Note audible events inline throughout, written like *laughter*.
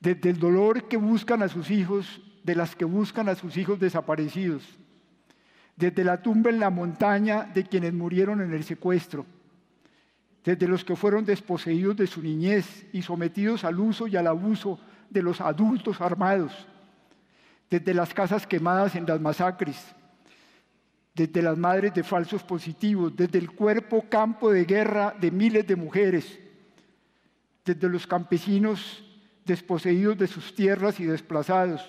desde el dolor que buscan a sus hijos, de las que buscan a sus hijos desaparecidos, desde la tumba en la montaña de quienes murieron en el secuestro, desde los que fueron desposeídos de su niñez y sometidos al uso y al abuso de los adultos armados, desde las casas quemadas en las masacres, desde las madres de falsos positivos, desde el cuerpo campo de guerra de miles de mujeres, desde los campesinos desposeídos de sus tierras y desplazados,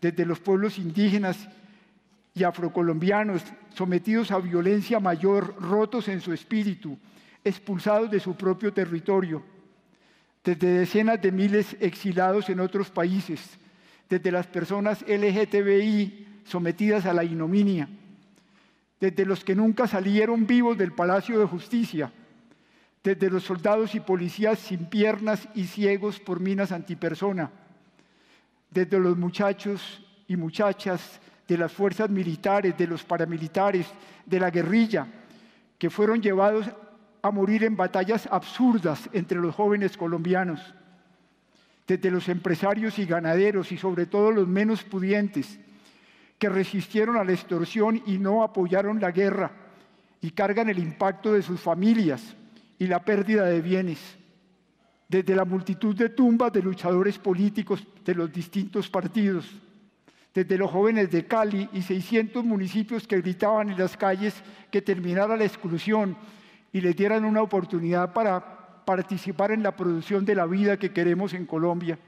desde los pueblos indígenas y afrocolombianos sometidos a violencia mayor, rotos en su espíritu, expulsados de su propio territorio, desde decenas de miles exilados en otros países, desde las personas LGTBI sometidas a la ignominia, desde los que nunca salieron vivos del Palacio de Justicia, desde los soldados y policías sin piernas y ciegos por minas antipersona, desde los muchachos y muchachas de las fuerzas militares, de los paramilitares, de la guerrilla, que fueron llevados a morir en batallas absurdas entre los jóvenes colombianos, desde los empresarios y ganaderos y sobre todo los menos pudientes, que resistieron a la extorsión y no apoyaron la guerra y cargan el impacto de sus familias y la pérdida de bienes, desde la multitud de tumbas de luchadores políticos de los distintos partidos, desde los jóvenes de Cali y 600 municipios que gritaban en las calles que terminara la exclusión y les dieran una oportunidad para participar en la producción de la vida que queremos en Colombia.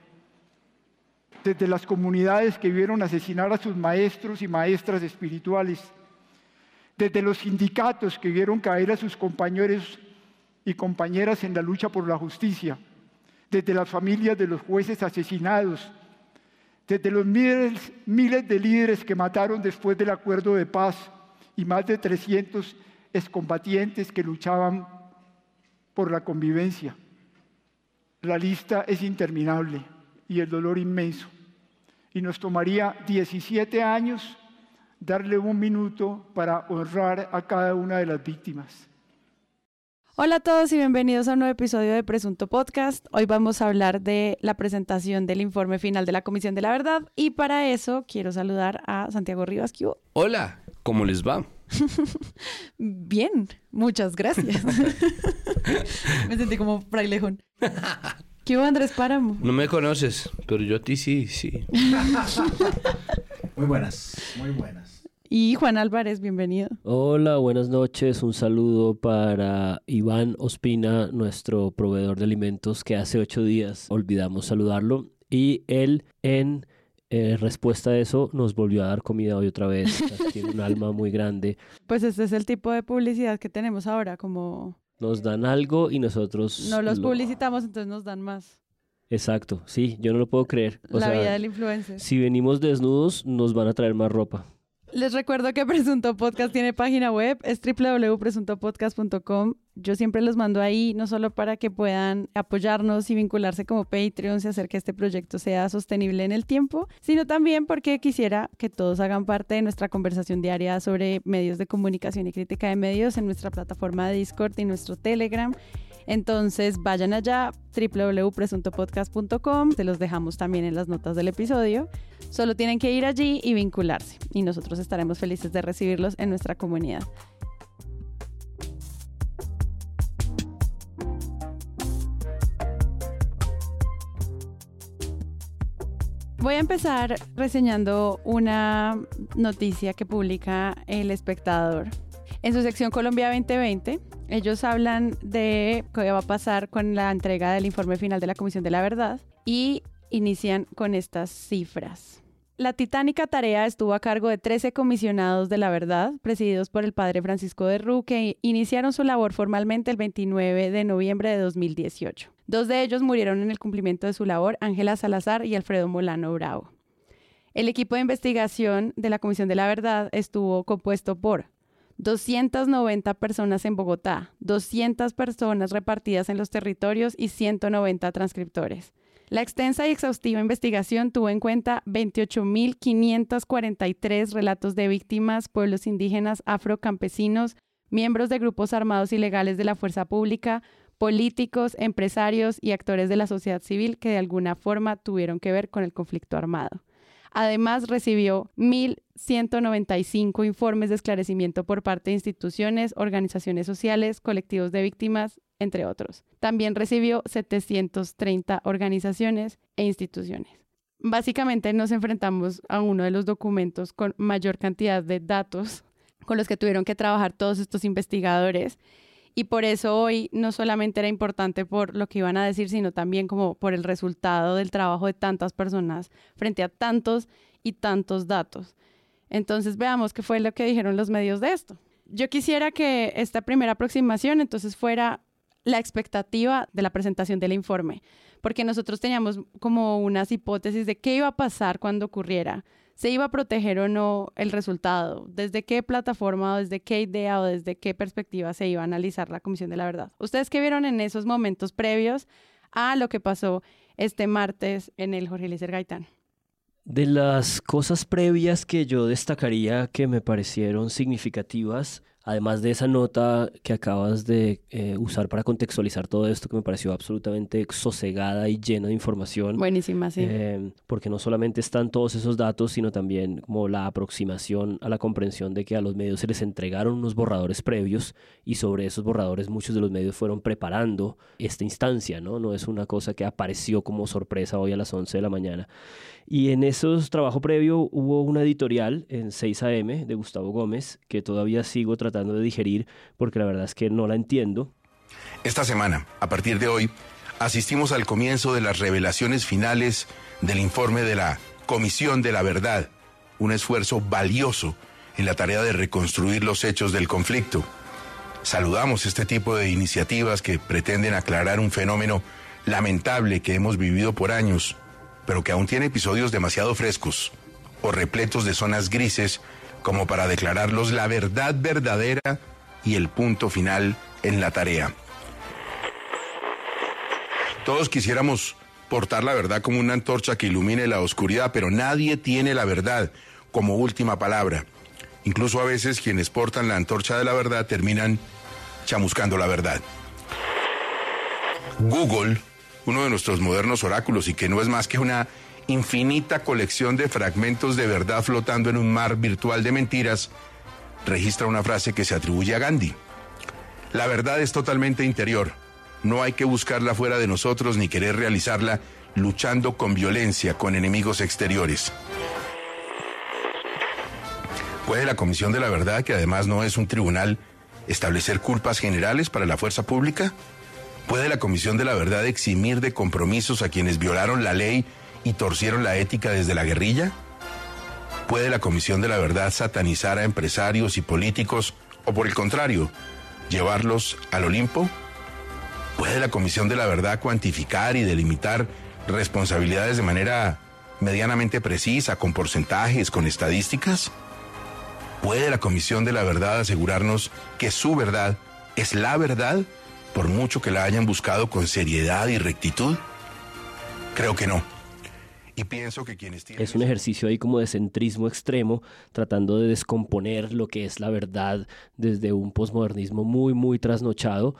Desde las comunidades que vieron asesinar a sus maestros y maestras espirituales, desde los sindicatos que vieron caer a sus compañeros y compañeras en la lucha por la justicia, desde las familias de los jueces asesinados, desde los miles, miles de líderes que mataron después del acuerdo de paz y más de 300 excombatientes que luchaban por la convivencia. La lista es interminable y el dolor inmenso. Y nos tomaría 17 años darle un minuto para honrar a cada una de las víctimas. Hola a todos y bienvenidos a un nuevo episodio de Presunto Podcast. Hoy vamos a hablar de la presentación del informe final de la Comisión de la Verdad y para eso quiero saludar a Santiago Rivas. Hola, ¿cómo les va? *laughs* Bien, muchas gracias. *laughs* me sentí como frailejón. ¿Qué hubo, Andrés Páramo? No me conoces, pero yo a ti sí, sí. *laughs* muy buenas, muy buenas. Y Juan Álvarez, bienvenido. Hola, buenas noches. Un saludo para Iván Ospina, nuestro proveedor de alimentos, que hace ocho días olvidamos saludarlo. Y él, en eh, respuesta a eso, nos volvió a dar comida hoy otra vez. *laughs* Tiene un alma muy grande. Pues este es el tipo de publicidad que tenemos ahora, como... Nos dan algo y nosotros... No los publicitamos, entonces nos dan más. Exacto, sí, yo no lo puedo creer. La vida del influencer. Si venimos desnudos, nos van a traer más ropa. Les recuerdo que Presunto Podcast tiene página web, es www.presuntopodcast.com. Yo siempre los mando ahí, no solo para que puedan apoyarnos y vincularse como Patreons y hacer que este proyecto sea sostenible en el tiempo, sino también porque quisiera que todos hagan parte de nuestra conversación diaria sobre medios de comunicación y crítica de medios en nuestra plataforma de Discord y nuestro Telegram. Entonces vayan allá, www.presuntopodcast.com, se los dejamos también en las notas del episodio. Solo tienen que ir allí y vincularse y nosotros estaremos felices de recibirlos en nuestra comunidad. Voy a empezar reseñando una noticia que publica El Espectador. En su sección Colombia 2020, ellos hablan de qué va a pasar con la entrega del informe final de la Comisión de la Verdad y inician con estas cifras. La titánica tarea estuvo a cargo de 13 comisionados de la verdad, presididos por el padre Francisco de Rú, que iniciaron su labor formalmente el 29 de noviembre de 2018. Dos de ellos murieron en el cumplimiento de su labor, Ángela Salazar y Alfredo Molano Bravo. El equipo de investigación de la Comisión de la Verdad estuvo compuesto por 290 personas en Bogotá, 200 personas repartidas en los territorios y 190 transcriptores. La extensa y exhaustiva investigación tuvo en cuenta 28.543 relatos de víctimas, pueblos indígenas, afrocampesinos, miembros de grupos armados ilegales de la fuerza pública, políticos, empresarios y actores de la sociedad civil que de alguna forma tuvieron que ver con el conflicto armado. Además, recibió 1.195 informes de esclarecimiento por parte de instituciones, organizaciones sociales, colectivos de víctimas, entre otros. También recibió 730 organizaciones e instituciones. Básicamente nos enfrentamos a uno de los documentos con mayor cantidad de datos con los que tuvieron que trabajar todos estos investigadores y por eso hoy no solamente era importante por lo que iban a decir, sino también como por el resultado del trabajo de tantas personas frente a tantos y tantos datos. Entonces veamos qué fue lo que dijeron los medios de esto. Yo quisiera que esta primera aproximación entonces fuera la expectativa de la presentación del informe, porque nosotros teníamos como unas hipótesis de qué iba a pasar cuando ocurriera se iba a proteger o no el resultado, desde qué plataforma o desde qué idea o desde qué perspectiva se iba a analizar la Comisión de la Verdad. ¿Ustedes qué vieron en esos momentos previos a lo que pasó este martes en el Jorge Eliezer Gaitán? De las cosas previas que yo destacaría que me parecieron significativas, Además de esa nota que acabas de eh, usar para contextualizar todo esto, que me pareció absolutamente sosegada y llena de información. Buenísima, sí. Eh, porque no solamente están todos esos datos, sino también como la aproximación a la comprensión de que a los medios se les entregaron unos borradores previos y sobre esos borradores muchos de los medios fueron preparando esta instancia, ¿no? No es una cosa que apareció como sorpresa hoy a las 11 de la mañana. Y en esos trabajo previo hubo una editorial en 6 AM de Gustavo Gómez que todavía sigo tratando de digerir porque la verdad es que no la entiendo. Esta semana, a partir de hoy, asistimos al comienzo de las revelaciones finales del informe de la Comisión de la Verdad, un esfuerzo valioso en la tarea de reconstruir los hechos del conflicto. Saludamos este tipo de iniciativas que pretenden aclarar un fenómeno lamentable que hemos vivido por años pero que aún tiene episodios demasiado frescos o repletos de zonas grises como para declararlos la verdad verdadera y el punto final en la tarea. Todos quisiéramos portar la verdad como una antorcha que ilumine la oscuridad, pero nadie tiene la verdad como última palabra. Incluso a veces quienes portan la antorcha de la verdad terminan chamuscando la verdad. Google uno de nuestros modernos oráculos y que no es más que una infinita colección de fragmentos de verdad flotando en un mar virtual de mentiras, registra una frase que se atribuye a Gandhi. La verdad es totalmente interior. No hay que buscarla fuera de nosotros ni querer realizarla luchando con violencia con enemigos exteriores. ¿Puede la Comisión de la Verdad, que además no es un tribunal, establecer culpas generales para la fuerza pública? ¿Puede la Comisión de la Verdad eximir de compromisos a quienes violaron la ley y torcieron la ética desde la guerrilla? ¿Puede la Comisión de la Verdad satanizar a empresarios y políticos o por el contrario, llevarlos al Olimpo? ¿Puede la Comisión de la Verdad cuantificar y delimitar responsabilidades de manera medianamente precisa, con porcentajes, con estadísticas? ¿Puede la Comisión de la Verdad asegurarnos que su verdad es la verdad? Por mucho que la hayan buscado con seriedad y rectitud? Creo que no. Y pienso que quienes tienen... Es un ejercicio ahí como de centrismo extremo, tratando de descomponer lo que es la verdad desde un posmodernismo muy, muy trasnochado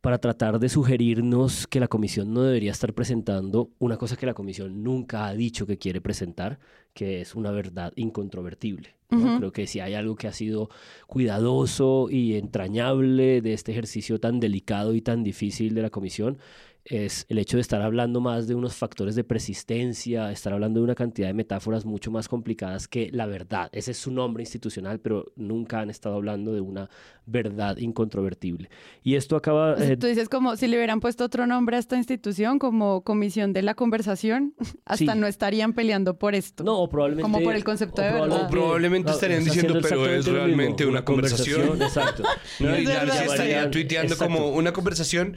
para tratar de sugerirnos que la comisión no debería estar presentando una cosa que la comisión nunca ha dicho que quiere presentar, que es una verdad incontrovertible. Creo que si hay algo que ha sido cuidadoso y entrañable de este ejercicio tan delicado y tan difícil de la comisión, es el hecho de estar hablando más de unos factores de persistencia, estar hablando de una cantidad de metáforas mucho más complicadas que la verdad. Ese es su nombre institucional, pero nunca han estado hablando de una verdad incontrovertible. Y esto acaba... Eh, tú dices como si le hubieran puesto otro nombre a esta institución, como Comisión de la Conversación, *laughs* hasta no estarían peleando por esto. No, probablemente... Como por el concepto de verdad. O probablemente estarían diciendo, pero es realmente una conversación. *laughs* Exacto. no, y estaría tuiteando como una conversación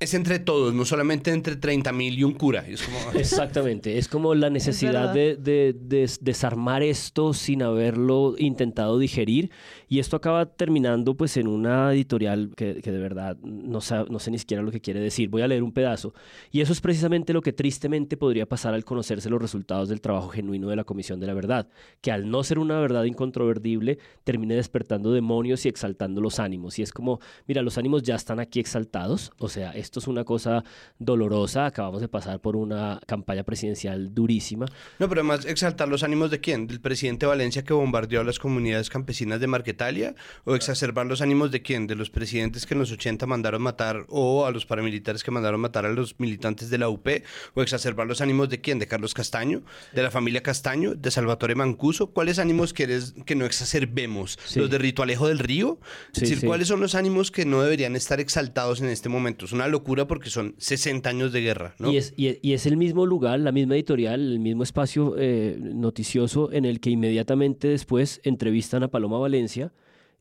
es entre todos, no solamente entre 30 mil y un cura. *laughs* Exactamente, es como la necesidad de, desarmar esto sin haberlo intentado digerir y esto acaba terminando pues en una editorial que, de verdad no, no sé ni siquiera lo que quiere decir. Voy a leer un pedazo y eso es precisamente lo que tristemente podría pasar al conocerse los resultados del trabajo genuino de la Comisión de la Verdad, que al no ser una verdad incontrovertible termine despertando demonios y exaltando los ánimos. Y es como, mira, los ánimos ya están aquí exaltados, o sea, esto es una cosa dolorosa, acabamos de pasar por una campaña presidencial durísima. No, pero además exaltar los ánimos de quién? ¿Del presidente Valencia que bombardeó a las comunidades campesinas de Marquetalia? ¿O exacerbar los ánimos de quién? ¿De los presidentes que en los 80 mandaron matar o a los paramilitares que mandaron matar a los militantes de la UP? ¿O exacerbar los ánimos de quién? ¿De Carlos Castaño? ¿De la familia Castaño? ¿De Salvatore Mancuso? ¿Cuáles ánimos quieres que no exacerbemos? ¿Los de Rito Alejo del Río? Es decir, ¿cuáles son los ánimos que no deberían estar exaltados en este momento? Es una locura porque son 60 años de guerra, ¿no? Y es, y es el mismo lugar, la misma editorial, el mismo espacio eh, noticioso en el que inmediatamente después entrevistan a Paloma Valencia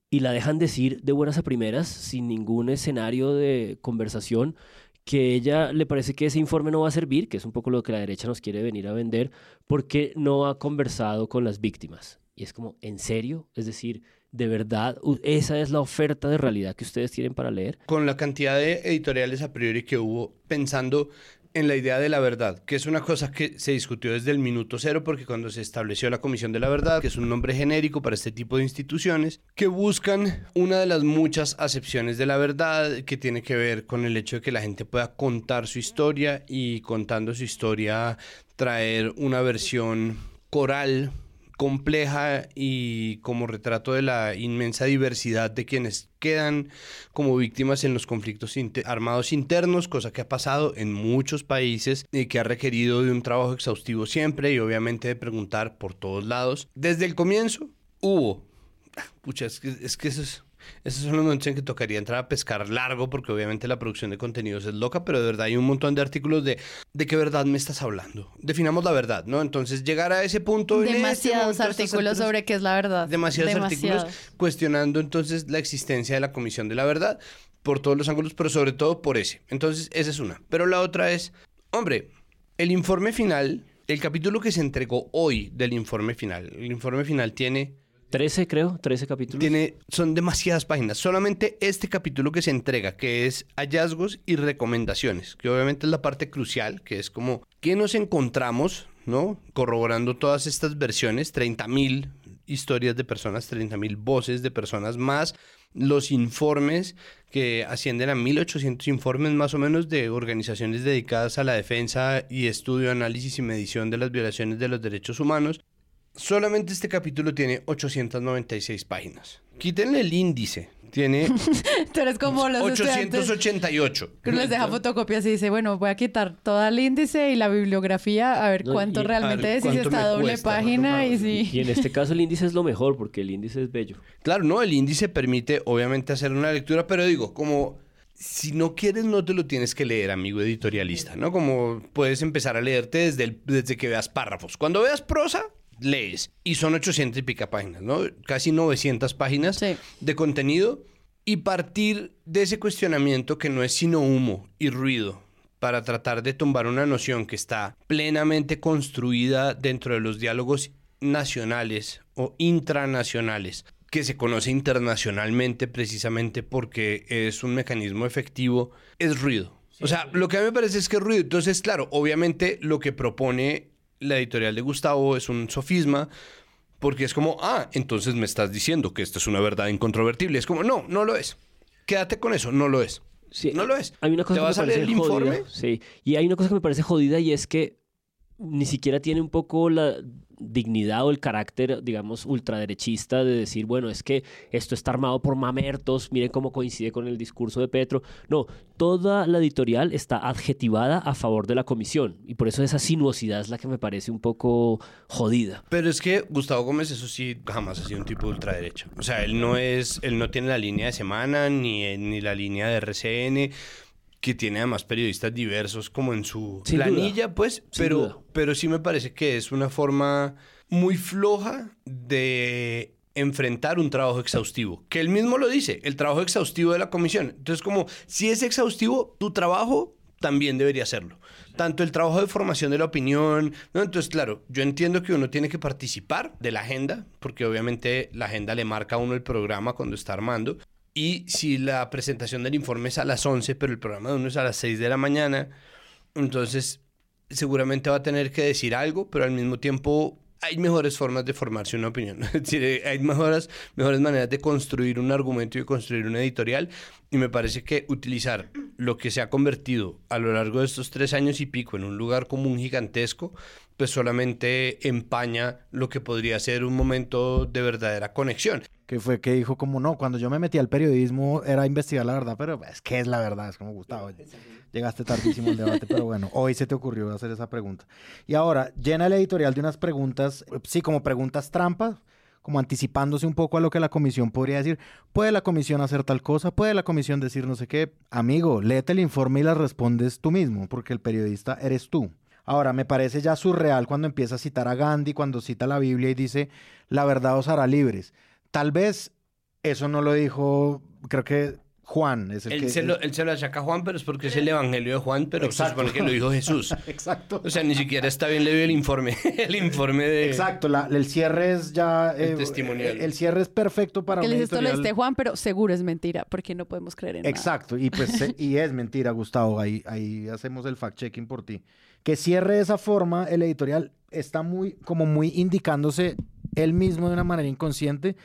y la dejan decir de buenas a primeras, sin ningún escenario de conversación, que ella le parece que ese informe no va a servir, que es un poco lo que la derecha nos quiere venir a vender, porque no ha conversado con las víctimas. Y es como, ¿en serio? Es decir, de verdad, esa es la oferta de realidad que ustedes tienen para leer. Con la cantidad de editoriales a priori que hubo, pensando en la idea de la verdad, que es una cosa que se discutió desde el minuto cero, porque cuando se estableció la Comisión de la Verdad, que es un nombre genérico para este tipo de instituciones, que buscan una de las muchas acepciones de la verdad, que tiene que ver con el hecho de que la gente pueda contar su historia y contando su historia traer una versión coral compleja y como retrato de la inmensa diversidad de quienes quedan como víctimas en los conflictos armados internos, cosa que ha pasado en muchos países y que ha requerido de un trabajo exhaustivo siempre y obviamente de preguntar por todos lados. Desde el comienzo hubo, ah, pucha, es que, es que eso es esos son los momentos en que tocaría entrar a pescar largo porque obviamente la producción de contenidos es loca, pero de verdad hay un montón de artículos de de qué verdad me estás hablando. Definamos la verdad, ¿no? Entonces llegar a ese punto... Demasiados artículos sobre qué es la verdad. Demasiados, artículos cuestionando entonces la existencia de la Comisión de la Verdad por todos los ángulos, pero sobre todo por ese. Entonces esa es una. Pero la otra es, hombre, el informe final, el capítulo que se entregó hoy del informe final, el informe final tiene 13, creo, 13 capítulos. Tiene, son demasiadas páginas. Solamente este capítulo que se entrega, que es hallazgos y recomendaciones, que obviamente es la parte crucial, que es como, ¿qué nos encontramos, no? Corroborando todas estas versiones, 30.000 historias de personas, 30.000 voces de personas más, los informes que ascienden a 1.800 informes más o menos de organizaciones dedicadas a la defensa y estudio, análisis y medición de las violaciones de los derechos humanos, Solamente este capítulo tiene 896 páginas. Quítenle el índice. Tiene *laughs* Tú eres como los 888. Que les deja fotocopias y dice, bueno, voy a quitar todo el índice y la bibliografía a ver cuánto realmente es, si está doble página y si... Y en este caso el índice es lo mejor porque el índice es bello. Claro, no, el índice permite obviamente hacer una lectura, pero digo, como si no quieres, no te lo tienes que leer, amigo editorialista, ¿no? Como puedes empezar a leerte desde, desde que veas párrafos. Cuando veas prosa, lees. Y son 800 y pica páginas, ¿no? Casi 900 páginas de contenido. Y partir de ese cuestionamiento que no es sino humo y ruido para tratar de tumbar una noción que está plenamente construida dentro de los diálogos nacionales o intranacionales, que se conoce internacionalmente precisamente porque es un mecanismo efectivo, es ruido. O sea, lo que a mí me parece es que es ruido. Entonces, claro, obviamente lo que propone la editorial de Gustavo es un sofisma, porque es como, ah, entonces me estás diciendo que esto es una verdad incontrovertible. Es como, no, no lo es. Quédate con eso, no lo es. Sí, no lo es. Hay una cosa que me parece jodida, Sí, y hay una cosa que me parece jodida y es que ni siquiera tiene un poco la dignidad o el carácter, digamos, ultraderechista de decir, bueno, es que esto está armado por mamertos, miren cómo coincide con el discurso de Petro. No, toda la editorial está adjetivada a favor de la comisión y por eso esa sinuosidad es la que me parece un poco jodida. Pero es que Gustavo Gómez, eso sí, jamás ha sido un tipo de ultraderecha. O sea, él no es, él no tiene la línea de semana ni, ni la línea de RCN que tiene además periodistas diversos como en su planilla, pues, pero, pero sí me parece que es una forma muy floja de enfrentar un trabajo exhaustivo, que él mismo lo dice, el trabajo exhaustivo de la comisión. Entonces, como si es exhaustivo, tu trabajo también debería serlo. Tanto el trabajo de formación de la opinión, ¿no? Entonces, claro, yo entiendo que uno tiene que participar de la agenda, porque obviamente la agenda le marca a uno el programa cuando está armando, y si la presentación del informe es a las 11, pero el programa de uno es a las 6 de la mañana, entonces seguramente va a tener que decir algo, pero al mismo tiempo hay mejores formas de formarse una opinión. *laughs* Es decir, eh, hay mejores, mejores maneras de construir un argumento y de construir una editorial. Y me parece que utilizar lo que se ha convertido a lo largo de estos tres años y pico en un lugar común gigantesco, pues solamente empaña lo que podría ser un momento de verdadera conexión. Que fue que dijo como no, cuando yo me metí al periodismo era investigar la verdad, pero es que es la verdad, es como Gustavo. Llegaste tardísimo al debate, pero bueno, *laughs* hoy se te ocurrió hacer esa pregunta. Y ahora, llena el editorial de unas preguntas, sí, como preguntas trampas, como anticipándose un poco a lo que la comisión podría decir. ¿Puede la comisión hacer tal cosa? ¿Puede la comisión decir no sé qué? Amigo, léete el informe y las respondes tú mismo, porque el periodista eres tú. Ahora, me parece ya surreal cuando empieza a citar a Gandhi, cuando cita la Biblia y dice, la verdad os hará libres. Tal vez eso no lo dijo, creo que Juan es el Él, que... se lo, él se lo achaca a Juan, pero es porque es el evangelio de Juan, pero se Exacto. supone que lo dijo Jesús. *laughs* Exacto. O sea, ni siquiera está bien leído el informe. *laughs* el informe de. Exacto, la- el cierre es ya... El eh, testimonial. El, cierre es perfecto para Que un les esto lo editorial. diste Juan, pero seguro es mentira, porque no podemos creer en nada. Exacto, y pues se- y es mentira, Gustavo, ahí, ahí hacemos el fact-checking por ti. Que cierre de esa forma el editorial está muy, como muy indicándose él mismo de una manera inconsciente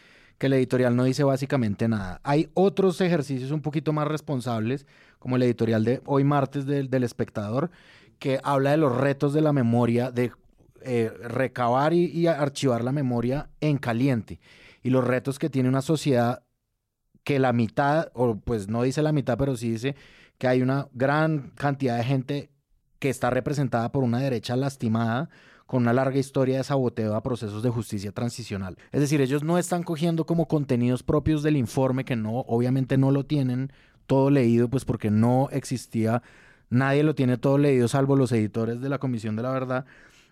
que el editorial no dice básicamente nada. Hay otros ejercicios un poquito más responsables, como el editorial de hoy martes del, del espectador, que habla de los retos de la memoria, de eh, recabar y, y archivar la memoria en caliente, y los retos que tiene una sociedad que la mitad, o pues no dice la mitad, pero sí dice que hay una gran cantidad de gente que está representada por una derecha lastimada con una larga historia de saboteo a procesos de justicia transicional. Es decir, ellos no están cogiendo como contenidos propios del informe, que no, obviamente no lo tienen todo leído, pues porque no existía, nadie lo tiene todo leído, salvo los editores de la Comisión de la Verdad,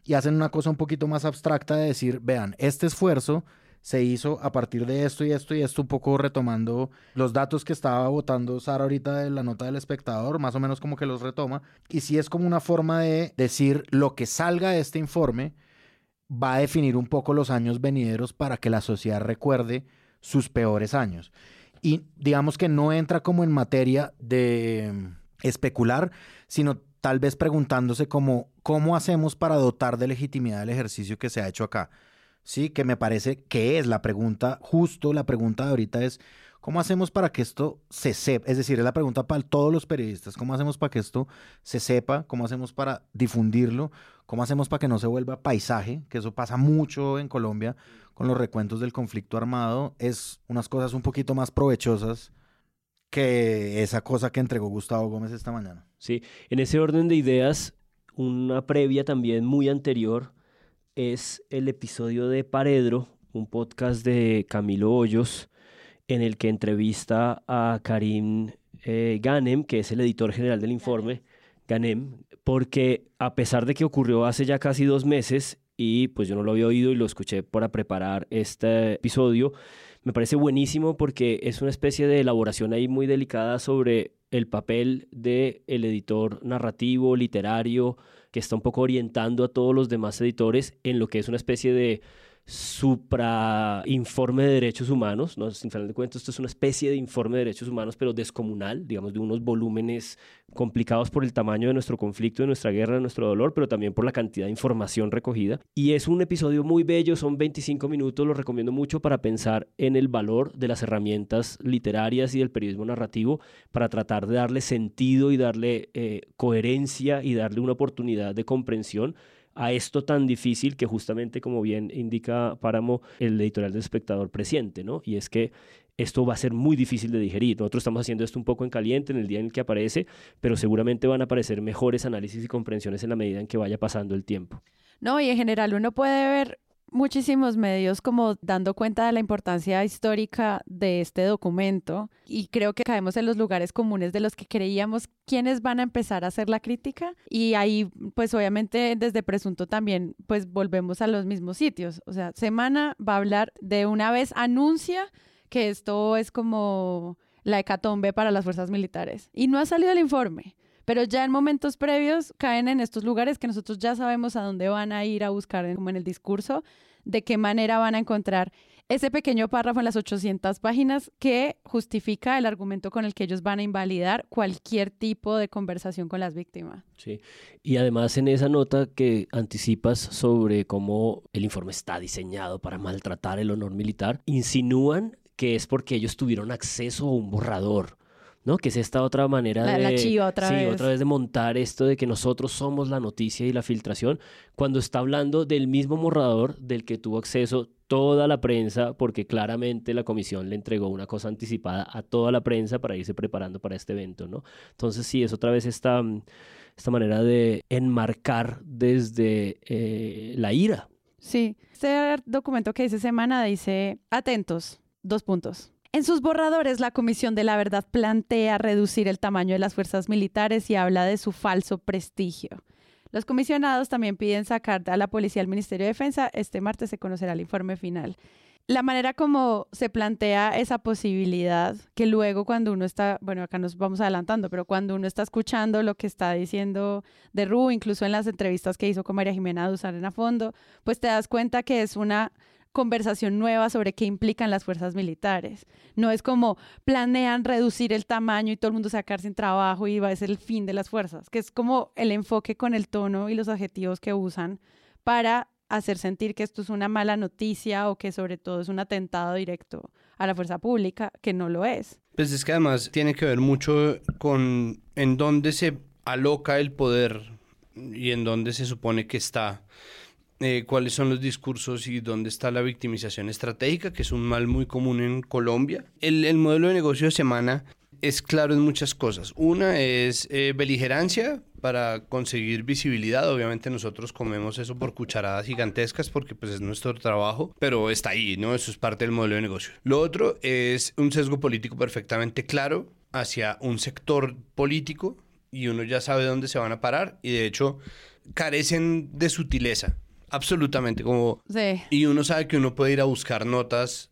y hacen una cosa un poquito más abstracta de decir, vean, este esfuerzo se hizo a partir de esto y esto y esto, un poco retomando los datos que estaba votando Sara ahorita de la nota del espectador, más o menos como que los retoma. Y sí es como una forma de decir lo que salga de este informe va a definir un poco los años venideros para que la sociedad recuerde sus peores años. Y digamos que no entra como en materia de mm, especular, sino tal vez preguntándose como, ¿cómo hacemos para dotar de legitimidad el ejercicio que se ha hecho acá? Sí, que me parece que es la pregunta, justo la pregunta de ahorita es, ¿cómo hacemos para que esto se sepa? Es decir, es la pregunta para todos los periodistas, ¿cómo hacemos para que esto se sepa? ¿Cómo hacemos para difundirlo? ¿Cómo hacemos para que no se vuelva paisaje? Que eso pasa mucho en Colombia con los recuentos del conflicto armado. Es unas cosas un poquito más provechosas que esa cosa que entregó Gustavo Gómez esta mañana. Sí, en ese orden de ideas, una previa también muy anterior es el episodio de Paredro, un podcast de Camilo Hoyos, en el que entrevista a Karim eh, Ganem, que es el editor general del informe, Ganem, porque a pesar de que ocurrió hace ya casi dos meses, y pues yo no lo había oído y lo escuché para preparar este episodio, me parece buenísimo porque es una especie de elaboración ahí muy delicada sobre el papel del el editor narrativo, literario, que está un poco orientando a todos los demás editores en lo que es una especie de supra informe de derechos humanos, ¿no? Sin final de cuentas, esto es una especie de informe de derechos humanos, pero descomunal, digamos, de unos volúmenes complicados por el tamaño de nuestro conflicto, de nuestra guerra, de nuestro dolor, pero también por la cantidad de información recogida. Y es un episodio muy bello, son 25 minutos, lo recomiendo mucho para pensar en el valor de las herramientas literarias y del periodismo narrativo para tratar de darle sentido y darle eh, coherencia y darle una oportunidad de comprensión a esto tan difícil que justamente, como bien indica Páramo, el editorial del espectador presiente, ¿no? Y es que esto va a ser muy difícil de digerir. Nosotros estamos haciendo esto un poco en caliente en el día en el que aparece, pero seguramente van a aparecer mejores análisis y comprensiones en la medida en que vaya pasando el tiempo. No, y en general uno puede ver muchísimos medios como dando cuenta de la importancia histórica de este documento y creo que caemos en los lugares comunes de los que creíamos quiénes van a empezar a hacer la crítica y ahí pues obviamente desde Presunto también pues volvemos a los mismos sitios, o sea, Semana va a hablar de una vez anuncia que esto es como la hecatombe para las fuerzas militares y no ha salido el informe. Pero ya en momentos previos caen en estos lugares que nosotros ya sabemos a dónde van a ir a buscar, como en el discurso, de qué manera van a encontrar ese pequeño párrafo en las 800 páginas que justifica el argumento con el que ellos van a invalidar cualquier tipo de conversación con las víctimas. Sí, y además en esa nota que anticipas sobre cómo el informe está diseñado para maltratar el honor militar, insinúan que es porque ellos tuvieron acceso a un borrador. ¿No? Que es esta otra manera La- de... la chiva otra sí, vez. otra vez de montar esto de que nosotros somos la noticia y la filtración, cuando está hablando del mismo borrador del que tuvo acceso toda la prensa, porque claramente la comisión le entregó una cosa anticipada a toda la prensa para irse preparando para este evento, ¿no? Entonces sí, es otra vez esta, esta manera de enmarcar desde eh, la ira. Sí, este documento que dice semana dice, atentos, dos puntos. En sus borradores, la Comisión de la Verdad plantea reducir el tamaño de las fuerzas militares y habla de su falso prestigio. Los comisionados también piden sacar a la policía al Ministerio de Defensa. Este martes se conocerá el informe final. La manera como se plantea esa posibilidad, que luego cuando uno está, bueno, acá nos vamos adelantando, pero cuando uno está escuchando lo que está diciendo de Ru, incluso en las entrevistas que hizo con María Jimena Duzán a fondo, pues te das cuenta que es una conversación nueva sobre qué implican las fuerzas militares. No es como planean reducir el tamaño y todo el mundo sacar sin trabajo y va a ser el fin de las fuerzas, que es como el enfoque con el tono y los adjetivos que usan para hacer sentir que esto es una mala noticia o que sobre todo es un atentado directo a la fuerza pública, que no lo es. Pues es que además tiene que ver mucho con en dónde se aloca el poder y en dónde se supone que está, eh, cuáles son los discursos y dónde está la victimización estratégica, que es un mal muy común en Colombia. El, el modelo de negocio de semana es claro en muchas cosas. Una es eh, beligerancia para conseguir visibilidad. Obviamente nosotros comemos eso por cucharadas gigantescas porque pues es nuestro trabajo, pero está ahí, ¿no? Eso es parte del modelo de negocio. Lo otro es un sesgo político perfectamente claro hacia un sector político y uno ya sabe dónde se van a parar y de hecho carecen de sutileza. Absolutamente, como Sí. y uno sabe que uno puede ir a buscar notas,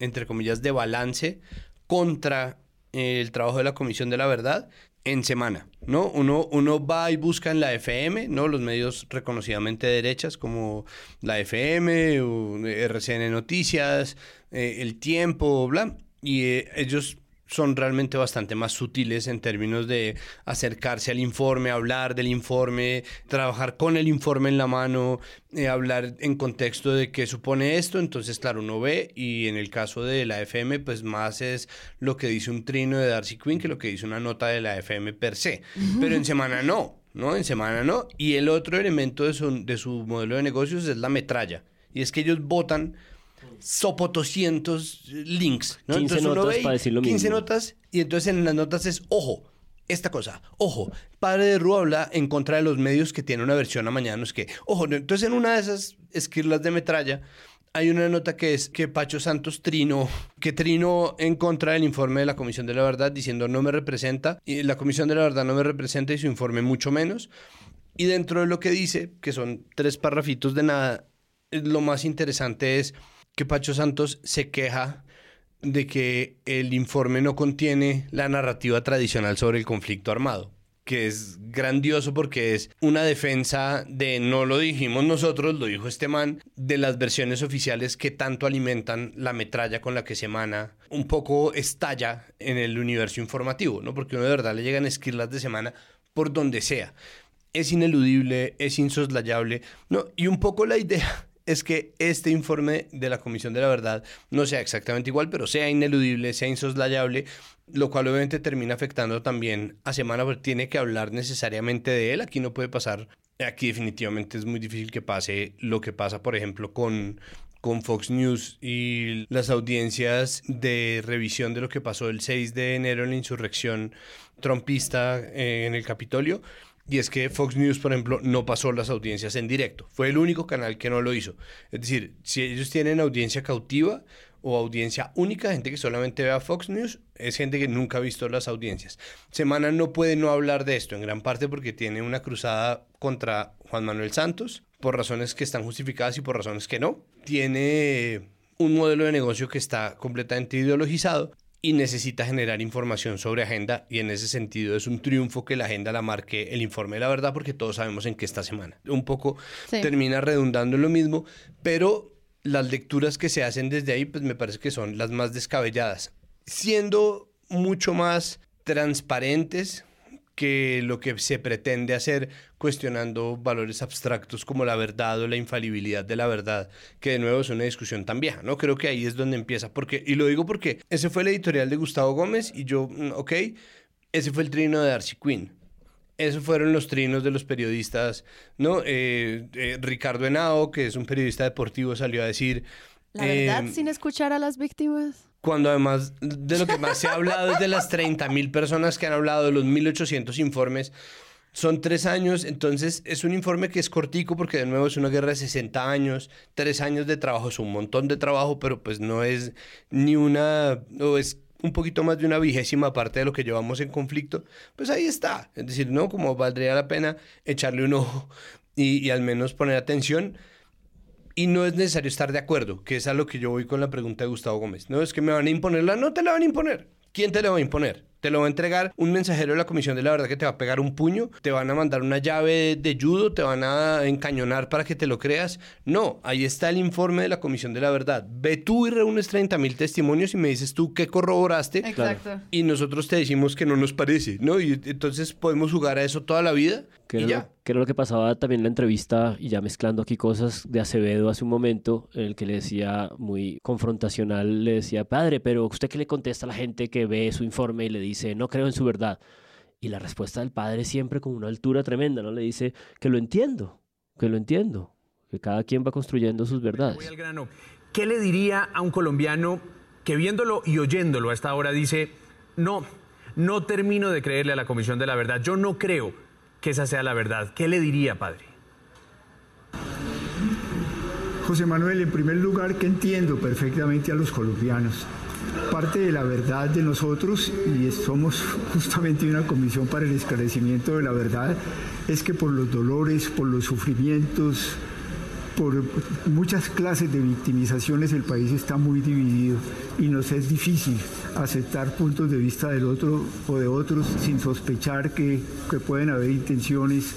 entre comillas, de balance contra eh, el trabajo de la Comisión de la Verdad en semana, ¿no? Uno, uno va y busca en la FM, ¿no? Los medios reconocidamente derechas como la FM, o RCN Noticias, eh, El Tiempo, bla, y eh, ellos son realmente bastante más sutiles en términos de acercarse al informe, hablar del informe, trabajar con el informe en la mano, eh, hablar en contexto de qué supone esto. Entonces, claro, uno ve y en el caso de la FM, pues más es lo que dice un trino de Darcy Quinn que lo que dice una nota de la FM per se. Pero en semana no, ¿no? En semana no. Y el otro elemento de su, de su modelo de negocios es la metralla. Y es que ellos votan sopotoscientos links. ¿no? 15 Entonces uno notas para decir lo 15 mismo. notas y entonces en las notas es, ojo, esta cosa, ojo, padre de Ru habla en contra de los medios que tiene una versión a mañana, no es que, ojo, no, entonces en una de esas esquirlas de metralla hay una nota que es que Pacho Santos trino, que trino en contra del informe de la Comisión de la Verdad diciendo no me representa, y la Comisión de la Verdad no me representa y su informe mucho menos. Y dentro de lo que dice, que son tres parrafitos de nada, lo más interesante es que Pacho Santos se queja de que el informe no contiene la narrativa tradicional sobre el conflicto armado, que es grandioso porque es una defensa de no lo dijimos nosotros, lo dijo este man, de las versiones oficiales que tanto alimentan la metralla con la que se emana, un poco estalla en el universo informativo, ¿no? Porque uno de verdad le llegan esquirlas de semana por donde sea. Es ineludible, es insoslayable, ¿no? Y un poco la idea es que este informe de la Comisión de la Verdad no sea exactamente igual, pero sea ineludible, sea insoslayable, lo cual obviamente termina afectando también a Semana, porque tiene que hablar necesariamente de él. Aquí no puede pasar, aquí definitivamente es muy difícil que pase lo que pasa, por ejemplo, con, con Fox News y las audiencias de revisión de lo que pasó el 6 de enero en la insurrección trompista eh, en el Capitolio. Y es que Fox News, por ejemplo, no pasó las audiencias en directo. Fue el único canal que no lo hizo. Es decir, si ellos tienen audiencia cautiva o audiencia única, gente que solamente ve a Fox News, es gente que nunca ha visto las audiencias. Semana no puede no hablar de esto, en gran parte porque tiene una cruzada contra Juan Manuel Santos, por razones que están justificadas y por razones que no. Tiene un modelo de negocio que está completamente ideologizado y necesita generar información sobre agenda y en ese sentido es un triunfo que la agenda la marque el informe de la verdad porque todos sabemos en qué esta semana. Un poco Sí. termina redundando en lo mismo, pero las lecturas que se hacen desde ahí pues me parece que son las más descabelladas, siendo mucho más transparentes que lo que se pretende hacer cuestionando valores abstractos como la verdad o la infalibilidad de la verdad, que de nuevo es una discusión tan vieja, ¿no? Creo que ahí es donde empieza, porque, y lo digo porque ese fue el editorial de Gustavo Gómez y yo, mm, ok, ese fue el trino de Darcy Quinn. Esos fueron los trinos de los periodistas, ¿no? Eh, eh, Ricardo Henao, que es un periodista deportivo, salió a decir... La verdad, eh, sin escuchar a las víctimas. cuando además de lo que más se ha hablado es de las 30 mil personas que han hablado, de los 1.800 informes, son tres años, entonces es un informe que es cortico porque de nuevo es una guerra de 60 años, tres años de trabajo, es un montón de trabajo, pero pues no es ni una, o es un poquito más de una vigésima parte de lo que llevamos en conflicto, pues ahí está, es decir, no, como valdría la pena echarle un ojo y, y al menos poner atención. Y no es necesario estar de acuerdo, que es a lo que yo voy con la pregunta de Gustavo Gómez. No es que me van a imponerla, no te la van a imponer. ¿Quién te la va a imponer? Te lo va a entregar un mensajero de la Comisión de la Verdad que te va a pegar un puño, te van a mandar una llave de judo, te van a encañonar para que te lo creas. No, ahí está el informe de la Comisión de la Verdad. Ve tú y reúnes 30 mil testimonios y me dices tú qué corroboraste Exacto. y nosotros te decimos que no nos parece, ¿no? Y entonces podemos jugar a eso toda la vida Que y era, ya. lo, que era lo que pasaba también en la entrevista, y ya mezclando aquí cosas de Acevedo hace un momento, en el que le decía, muy confrontacional, le decía, padre, pero usted qué le contesta a la gente que ve su informe y le dice, no creo en su verdad. Y la respuesta del padre siempre con una altura tremenda, ¿no? Le dice, que lo entiendo, que lo entiendo, que cada quien va construyendo sus verdades. Voy al grano. ¿Qué le diría a un colombiano que viéndolo y oyéndolo a esta hora dice, no, no termino de creerle a la Comisión de la Verdad, yo no creo que esa sea la verdad? ¿Qué le diría, padre? José Manuel, en primer lugar, que entiendo perfectamente a los colombianos. Parte de la verdad de nosotros, y somos justamente una comisión para el esclarecimiento de la verdad, es que por los dolores, por los sufrimientos, por muchas clases de victimizaciones el país está muy dividido y nos es difícil aceptar puntos de vista del otro o de otros sin sospechar que, que pueden haber intenciones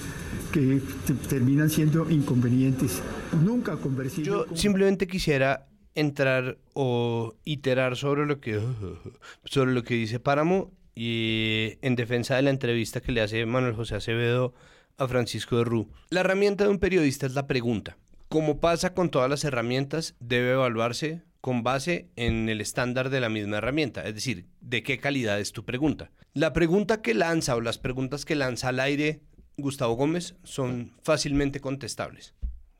que te- terminan siendo inconvenientes. Nunca conversible. Yo simplemente quisiera entrar o iterar sobre lo que *laughs* sobre lo que dice Páramo y en defensa de la entrevista que le hace Manuel José Acevedo a Francisco de Rú. La herramienta de un periodista es la pregunta. Como pasa con todas las herramientas, debe evaluarse con base en el estándar de la misma herramienta, es decir, de qué calidad es tu pregunta. La pregunta que lanza o las preguntas que lanza al aire Gustavo Gómez son fácilmente contestables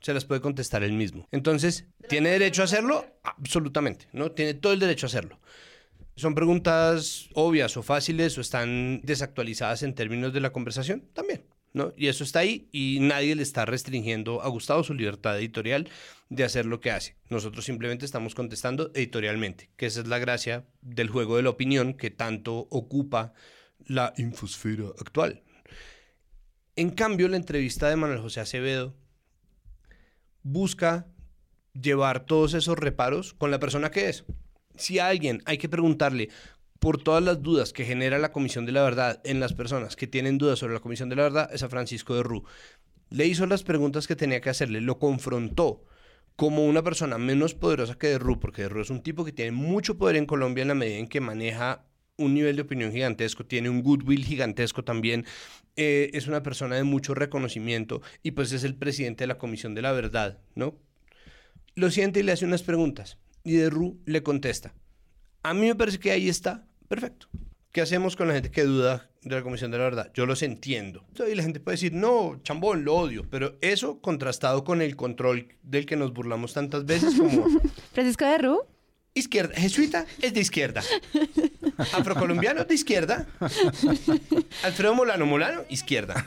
se las puede contestar él mismo. Entonces, ¿tiene derecho a hacerlo? Absolutamente, ¿no? Tiene todo el derecho a hacerlo. ¿Son preguntas obvias o fáciles o están desactualizadas en términos de la conversación? También, ¿no? Y eso está ahí y nadie le está restringiendo a Gustavo su libertad editorial de hacer lo que hace. Nosotros simplemente estamos contestando editorialmente, que esa es la gracia del juego de la opinión que tanto ocupa la infosfera actual. En cambio, la entrevista de Manuel José Acevedo busca llevar todos esos reparos con la persona que es. Si a alguien hay que preguntarle por todas las dudas que genera la Comisión de la Verdad en las personas que tienen dudas sobre la Comisión de la Verdad, es a Francisco de Rú. Le hizo las preguntas que tenía que hacerle, lo confrontó como una persona menos poderosa que de Rú, porque de Rú es un tipo que tiene mucho poder en Colombia en la medida en que maneja un nivel de opinión gigantesco, tiene un goodwill gigantesco también, eh, es una persona de mucho reconocimiento y pues es el presidente de la Comisión de la Verdad, ¿no? Lo siente y le hace unas preguntas y de Ru le contesta. A mí me parece que ahí está, perfecto. ¿Qué hacemos con la gente que duda de la Comisión de la Verdad? Yo los entiendo. Y la gente puede decir, no, chambón, lo odio, pero eso contrastado con el control del que nos burlamos tantas veces como *laughs* Francisco de Rú. izquierda, jesuita es de izquierda. *laughs* *laughs* Afrocolombiano de izquierda. *laughs* Alfredo Molano Molano, izquierda.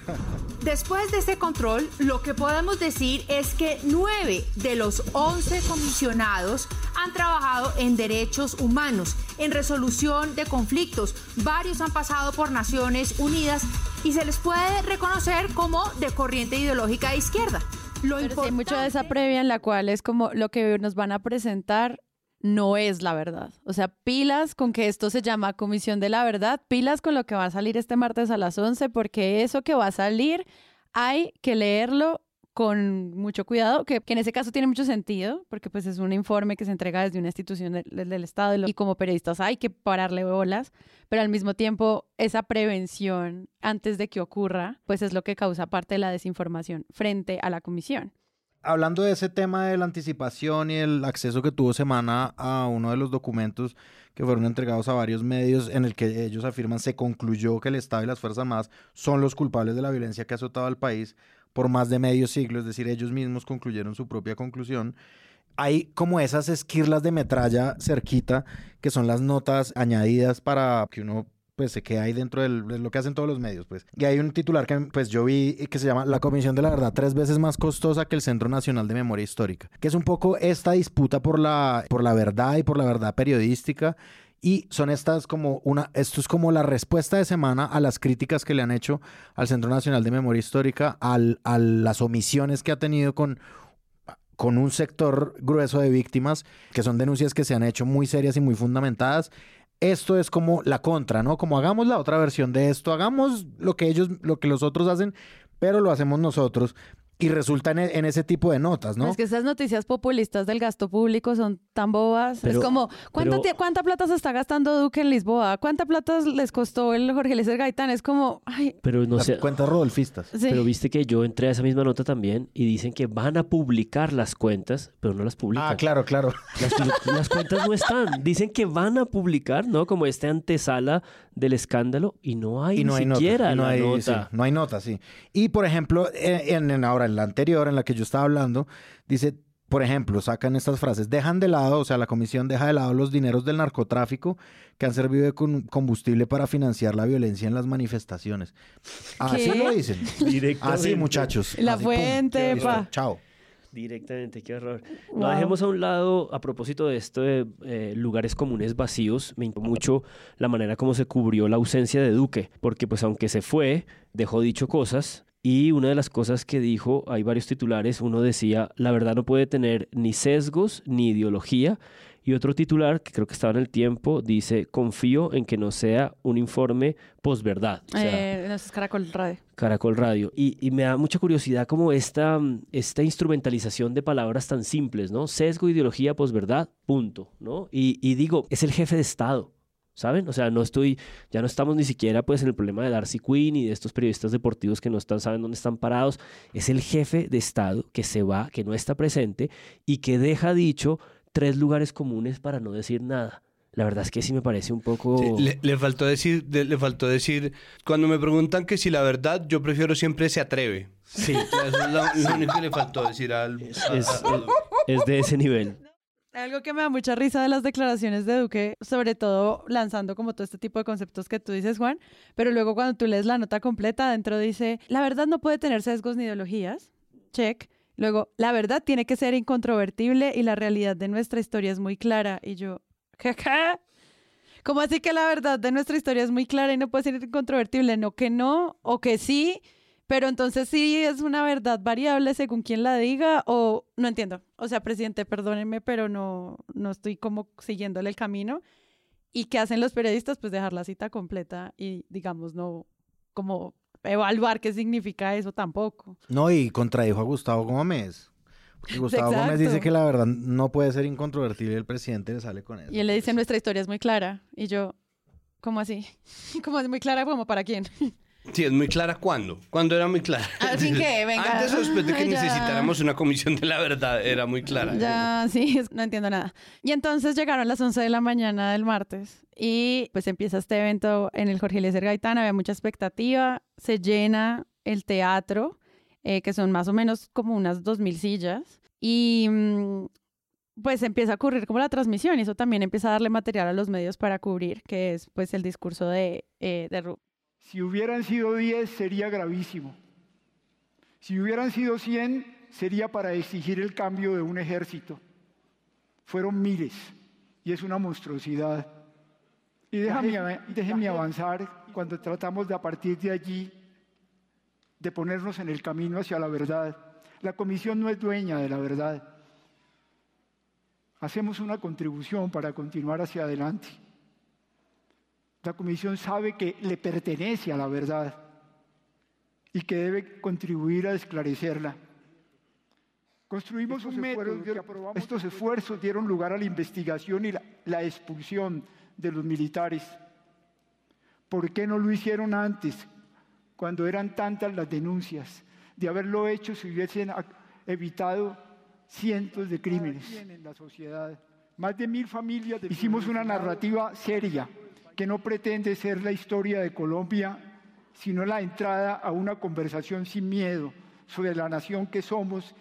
Después de ese control, lo que podemos decir es que nueve de los 11 comisionados han trabajado en derechos humanos, en resolución de conflictos. Varios han pasado por Naciones Unidas y se les puede reconocer como de corriente ideológica de izquierda. Lo Pero sí hay mucho de esa previa en la cual es como lo que nos van a presentar no es la verdad. O sea, pilas con que esto se llama Comisión de la Verdad, pilas con lo que va a salir este martes a las 11, porque eso que va a salir hay que leerlo con mucho cuidado, que, en ese caso tiene mucho sentido, porque pues es un informe que se entrega desde una institución del, Estado y, y, como periodistas hay que pararle bolas, pero al mismo tiempo esa prevención antes de que ocurra, pues es lo que causa parte de la desinformación frente a la comisión. Hablando de ese tema de la anticipación y el acceso que tuvo Semana a uno de los documentos que fueron entregados a varios medios en el que ellos afirman se concluyó que el Estado y las Fuerzas Armadas son los culpables de la violencia que ha azotado al país, por más de medio siglo, es decir, ellos mismos concluyeron su propia conclusión. Hay como esas esquirlas de metralla cerquita, que son las notas añadidas para que uno pues queda ahí dentro de lo que hacen todos los medios, pues. Y hay un titular que pues yo vi que se llama La Comisión de la Verdad tres veces más costosa que el Centro Nacional de Memoria Histórica, que es un poco esta disputa por la, por la verdad y por la verdad periodística y son estas como una, esto es como la respuesta de semana a las críticas que le han hecho al Centro Nacional de Memoria Histórica, al, a las omisiones que ha tenido con, con un sector grueso de víctimas, que son denuncias que se han hecho muy serias y muy fundamentadas. Esto es como la contra, ¿no? Como hagamos la otra versión de esto, hagamos lo que ellos, lo que los otros hacen, pero lo hacemos nosotros y resulta en, en, ese tipo de notas, ¿no? Es que esas noticias populistas del gasto público son tan bobas. Pero, es como, ¿cuánta, pero, ¿cuánta plata se está gastando Duque en Lisboa? ¿Cuánta plata les costó el Jorge Eliezer Gaitán? Es como, ay. Pero no sé. cuentas rodolfistas. Sí. Pero viste que yo entré a esa misma nota también y dicen que van a publicar las cuentas, pero no las publican. Ah, claro, claro. Las, las cuentas no están. Dicen que van a publicar, ¿no? Como este antesala del escándalo y no hay y no ni hay siquiera nota, no la hay, nota. Sí, no hay nota, sí. Y por ejemplo, en, en, ahora en la anterior, en la que yo estaba hablando, dice, por ejemplo, sacan estas frases, dejan de lado, o sea, la comisión deja de lado los dineros del narcotráfico que han servido de combustible para financiar la violencia en las manifestaciones. Así ¿Qué? lo dicen. Así, muchachos. La Así, fuente, pum, pa. Chao. Directamente, qué horror. No Wow. dejemos a un lado, a propósito de esto de eh, lugares comunes vacíos, me impactó mucho la manera como se cubrió la ausencia de Duque, porque pues aunque se fue, dejó dicho cosas, y una de las cosas que dijo, hay varios titulares, uno decía, la verdad no puede tener ni sesgos ni ideología, y otro titular, que creo que estaba en el tiempo, dice, confío en que no sea un informe posverdad. O sea, Eh, no, es Caracol Radio. Caracol Radio. Y, y me da mucha curiosidad como esta, mm, esta instrumentalización de palabras tan simples, ¿no? Sesgo, ideología, posverdad, punto, ¿no? Y, y digo, es el jefe de Estado. ¿Saben? O sea, no estoy, ya no estamos ni siquiera pues en el problema de Darcy Quinn y de estos periodistas deportivos que no están, saben dónde están parados. Es el jefe de Estado que se va, que no está presente y que deja dicho tres lugares comunes para no decir nada. La verdad es que sí me parece un poco... Sí, le, le faltó decir, de- le faltó decir, cuando me preguntan que si la verdad, yo prefiero siempre se atreve. Sí, Eso es lo, único que le faltó decir al... es, a- a- a- es de ese nivel. Algo que me da mucha risa de las declaraciones de Duque, sobre todo lanzando como todo este tipo de conceptos que tú dices, Juan, pero luego cuando tú lees la nota completa, adentro dice, la verdad no puede tener sesgos ni ideologías, check. Luego, la verdad tiene que ser incontrovertible y la realidad de nuestra historia es muy clara. Y yo, ¿qué, qué? ¿Cómo así que la verdad de nuestra historia es muy clara y no puede ser incontrovertible? No que no, o que sí, pero entonces sí es una verdad variable según quien la diga o no entiendo. O sea, presidente, perdónenme, pero no, no estoy como siguiéndole el camino. ¿Y qué hacen los periodistas? Pues dejar la cita completa y, digamos, no como evaluar qué significa eso tampoco. No, y contradijo a Gustavo Gómez. Porque Gustavo Gómez dice que la verdad no puede ser incontrovertible y el presidente le sale con eso. Y él le dice, nuestra historia es muy clara. Y yo, ¿cómo así? *laughs* ¿Cómo es muy clara? ¿Como para quién? Sí, es muy clara cuándo. ¿Cuándo era muy clara? Así que, *laughs* venga. Antes o después de que *laughs* Ya. necesitáramos una comisión de la verdad, era muy clara. Ya, sí, no entiendo nada. Y entonces llegaron las 11 de la mañana del martes y pues empieza este evento en el Jorge Eliezer Gaitán, había mucha expectativa, se llena el teatro, eh, que son más o menos como unas 2.000 sillas, y mm, pues empieza a ocurrir como la transmisión y eso también empieza a darle material a los medios para cubrir, que es pues el discurso de, eh, de Ru- Si hubieran sido 10 sería gravísimo. Si hubieran sido 100 sería para exigir el cambio de un ejército. Fueron miles y es una monstruosidad. Y déjame, déjenme avanzar cuando tratamos de a partir de allí de ponernos en el camino hacia la verdad. La comisión no es dueña de la verdad. hacemos una contribución para continuar hacia adelante. La comisión sabe que le pertenece a la verdad y que debe contribuir a esclarecerla. Construimos un método, estos esfuerzos dieron lugar a la investigación y la, la expulsión de los militares. ¿Por qué no lo hicieron antes, cuando eran tantas las denuncias? De haberlo hecho se hubiesen evitado cientos de crímenes en la sociedad. Más de mil familias. Hicimos una narrativa seria que no pretende ser la historia de Colombia, sino la entrada a una conversación sin miedo sobre la nación que somos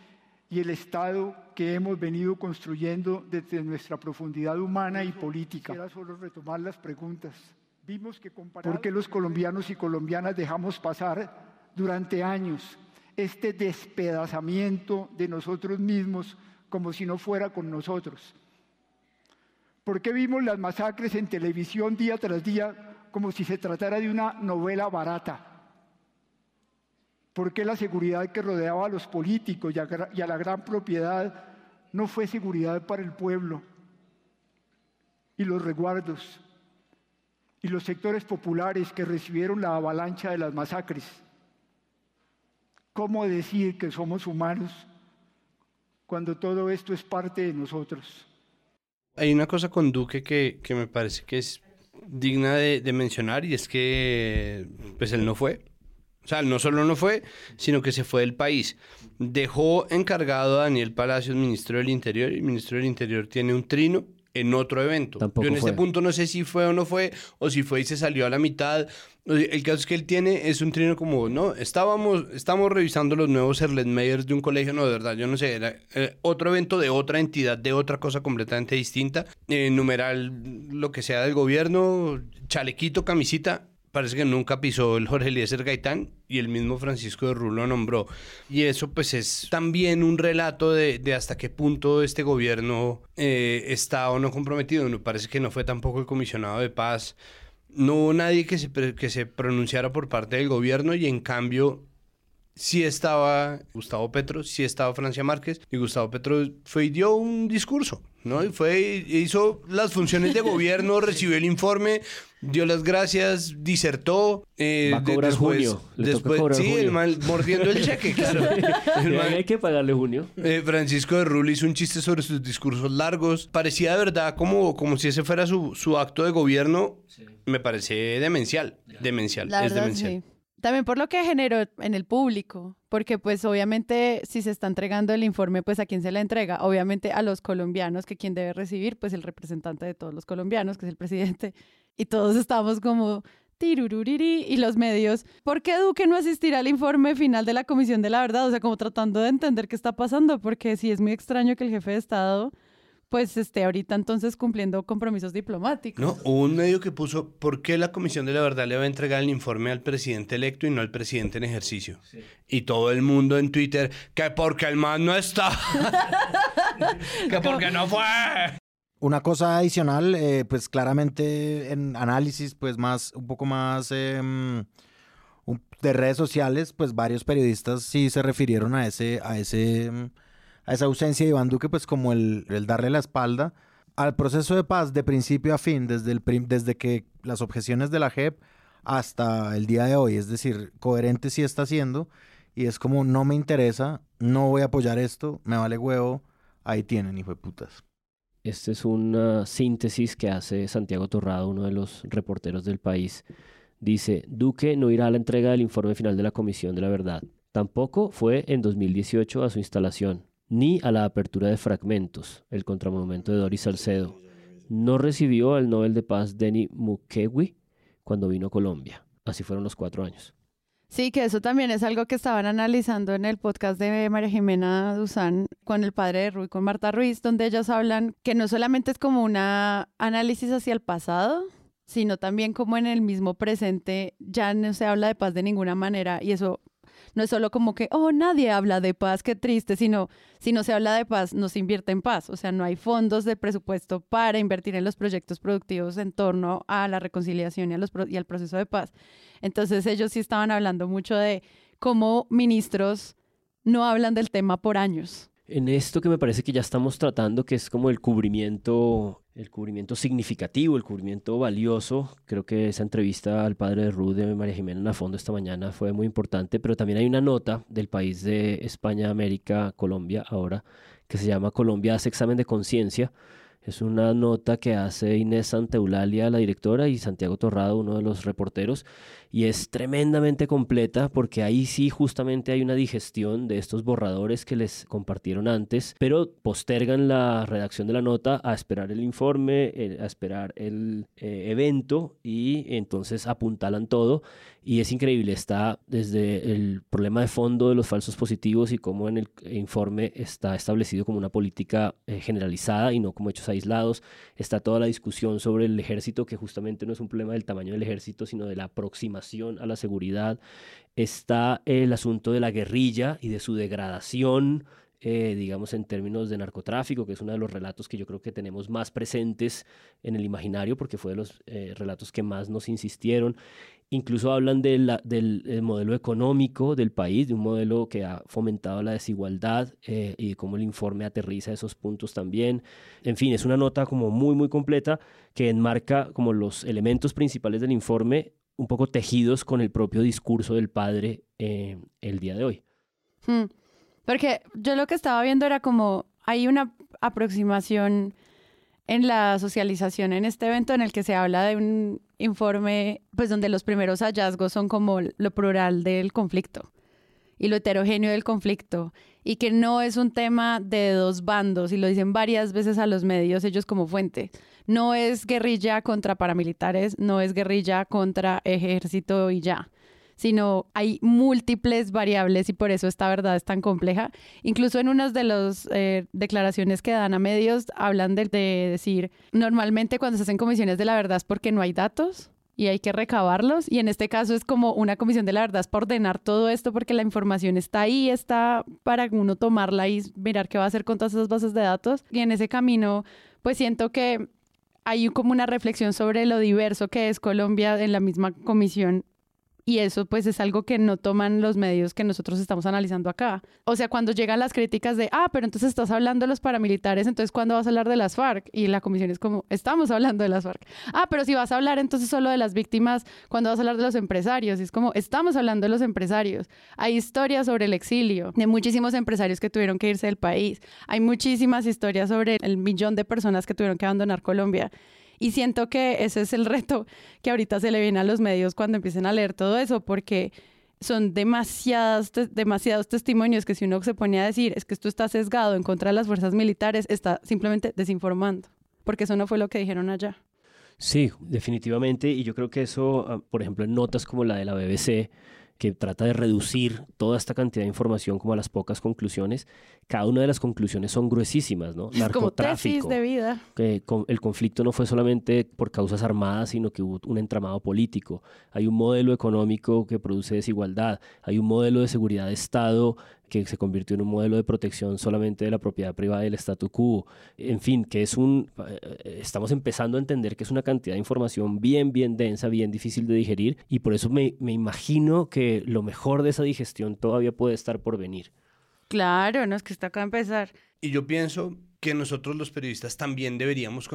y el Estado que hemos venido construyendo desde nuestra profundidad humana y política. Quisiera solo retomar las preguntas. Vimos que ¿Por qué los colombianos y colombianas dejamos pasar durante años este despedazamiento de nosotros mismos como si no fuera con nosotros? ¿Por qué vimos las masacres en televisión día tras día como si se tratara de una novela barata? ¿Por qué la seguridad que rodeaba a los políticos y a, la gran propiedad no fue seguridad para el pueblo? Y los resguardos y los sectores populares que recibieron la avalancha de las masacres. ¿Cómo decir que somos humanos cuando todo esto es parte de nosotros? Hay una cosa con Duque que, que me parece que es digna de, de, mencionar y es que pues él no fue. O sea, no solo no fue, sino que se fue del país. Dejó encargado a Daniel Palacios, ministro del Interior, y el ministro del Interior tiene un trino en otro evento. Yo en este punto no sé si fue o no fue, o si fue y se salió a la mitad. El caso es que él tiene, es un trino como, no, estábamos, estamos revisando los nuevos Erlenmeyers de un colegio, no, de verdad, yo no sé, era eh, otro evento de otra entidad, de otra cosa completamente distinta, eh, numeral, lo que sea del gobierno, chalequito, camisita, parece que nunca pisó el Jorge Eliezer Gaitán y el mismo Francisco de Rulo nombró. Y eso pues es también un relato de, hasta qué punto este gobierno eh, está o no comprometido. Me parece que no fue tampoco el comisionado de paz. No hubo nadie que se, que se pronunciara por parte del gobierno y en cambio sí estaba Gustavo Petro, sí estaba Francia Márquez y Gustavo Petro fue y dio un discurso, ¿no? Y fue, hizo las funciones de gobierno, *laughs* recibió el informe, dio las gracias, disertó. Eh, Va a cobrar después, junio. después, sí, el mal mordiendo el cheque, *laughs* claro. hay que pagarle junio. Eh, Francisco de Rulli hizo un chiste sobre sus discursos largos. Parecía de verdad como, como si ese fuera su, su acto de gobierno. Me parece demencial. Demencial. es demencial. También por lo que generó en el público, porque pues obviamente si se está entregando el informe, pues a quién se le entrega, obviamente a los colombianos, que quien debe recibir, pues el representante de todos los colombianos, que es el presidente, y todos estamos como tirururiri y los medios, ¿por qué Duque no asistirá al informe final de la Comisión de la Verdad? O sea, como tratando de entender qué está pasando, porque sí es muy extraño que el jefe de Estado pues esté ahorita entonces cumpliendo compromisos diplomáticos. No, hubo un medio que puso, ¿por qué la Comisión de la Verdad le va a entregar el informe al presidente electo y no al presidente en ejercicio? Y todo el mundo en Twitter, que porque el man no está, *laughs* que porque no fue. Una cosa adicional, eh, pues claramente en análisis, pues más, un poco más em, de redes sociales, pues varios periodistas sí se refirieron a ese, a ese, em, a esa ausencia de Iván Duque, pues como el, darle la espalda al proceso de paz de principio a fin, desde, desde que las objeciones de la JEP hasta el día de hoy, es decir, coherente sí está haciendo, y es como no me interesa, no voy a apoyar esto, me vale huevo, ahí tienen, hijo de putas. Esta es una síntesis que hace Santiago Torrado, uno de los reporteros del país. Dice, Duque no irá a la entrega del informe final de la Comisión de la Verdad. Tampoco fue en 2018 a su instalación, ni a la apertura de Fragmentos, el contramonumento de Doris Salcedo. No recibió el Nobel de Paz Denny Mukwege cuando vino a Colombia. Así fueron los cuatro años. Sí, que eso también es algo que estaban analizando en el podcast de María Jimena Duzán con el padre de Rui, con Marta Ruiz, donde ellos hablan que no solamente es como un análisis hacia el pasado, sino también como en el mismo presente ya no se habla de paz de ninguna manera y eso no es solo como que, oh, nadie habla de paz, qué triste, sino si no se habla de paz, no se invierte en paz. O sea, no hay fondos de presupuesto para invertir en los proyectos productivos en torno a la reconciliación y, al proceso de paz. Entonces ellos sí estaban hablando mucho de cómo ministros no hablan del tema por años. En esto que me parece que ya estamos tratando, que es como el cubrimiento, el cubrimiento significativo, el cubrimiento valioso. Creo que esa entrevista al padre de Ruth de María Jimena fondo esta mañana fue muy importante, pero también hay una nota del país de España, América, Colombia ahora, que se llama Colombia hace examen de conciencia es una nota que hace Inés Santeulalia, la directora, y Santiago Torrado, uno de los reporteros, y es tremendamente completa porque ahí sí justamente hay una digestión de estos borradores que les compartieron antes, pero postergan la redacción de la nota a esperar el informe, a esperar el eh, evento y entonces apuntalan todo y es increíble, está desde el problema de fondo de los falsos positivos y cómo en el informe está establecido como una política eh, generalizada y no como hechos aislados. Está toda la discusión sobre el ejército, que justamente no es un problema del tamaño del ejército, sino de la aproximación a la seguridad. Está el asunto de la guerrilla y de su degradación eh, digamos, en términos de narcotráfico, que es uno de los relatos que yo creo que tenemos más presentes en el imaginario, porque fue de los eh, relatos que más nos insistieron. Incluso hablan del modelo económico del país, de un modelo que ha fomentado la desigualdad eh, y cómo el informe aterriza esos puntos también. En fin, es una nota como muy, muy completa que enmarca como los elementos principales del informe un poco tejidos con el propio discurso del padre eh, el día de hoy. Hmm. Porque yo lo que estaba viendo era como hay una aproximación en la socialización en este evento en el que se habla de un informe, pues donde los primeros hallazgos son como lo plural del conflicto y lo heterogéneo del conflicto y que no es un tema de dos bandos y lo dicen varias veces a los medios ellos como fuente. No es guerrilla contra paramilitares, no es guerrilla contra ejército y ya sino hay múltiples variables y por eso esta verdad es tan compleja. Incluso en unas de las eh, declaraciones que dan a medios hablan de, de decir, normalmente cuando se hacen comisiones de la verdad es porque no hay datos y hay que recabarlos. Y en este caso es como una comisión de la verdad es para ordenar todo esto porque la información está ahí, está para uno tomarla y mirar qué va a hacer con todas esas bases de datos. Y en ese camino, pues siento que hay como una reflexión sobre lo diverso que es Colombia en la misma comisión y eso pues es algo que no toman los medios que nosotros estamos analizando acá. O sea, cuando llegan las críticas de, ah, pero entonces estás hablando de los paramilitares, entonces ¿cuándo vas a hablar de las FARC? Y la comisión es como, estamos hablando de las FARC. Ah, pero si vas a hablar entonces solo de las víctimas, ¿cuándo vas a hablar de los empresarios? Y es como, estamos hablando de los empresarios. Hay historias sobre el exilio, de muchísimos empresarios que tuvieron que irse del país. Hay muchísimas historias sobre el millón de personas que tuvieron que abandonar Colombia. Y siento que ese es el reto que ahorita se le viene a los medios cuando empiecen a leer todo eso, porque son demasiados, demasiados testimonios que si uno se pone a decir es que esto está sesgado en contra de las fuerzas militares, está simplemente desinformando, porque eso no fue lo que dijeron allá. Sí, definitivamente, y yo creo que eso, ah, por ejemplo, en notas como la de la BBC, que trata de reducir toda esta cantidad de información como a las pocas conclusiones, cada una de las conclusiones son gruesísimas, ¿no? *laughs* Narcotráfico. de vida. Que el conflicto no fue solamente por causas armadas, sino que hubo un entramado político. Hay un modelo económico que produce desigualdad. Hay un modelo de seguridad de Estado que se convirtió en un modelo de protección solamente de la propiedad privada del statu quo. En fin, que es un... Eh, estamos empezando a entender que es una cantidad de información bien, bien densa, bien difícil de digerir y por eso me, me imagino que lo mejor de esa digestión todavía puede estar por venir. Claro, no es que está acá a empezar. Y yo pienso que nosotros los periodistas también deberíamos,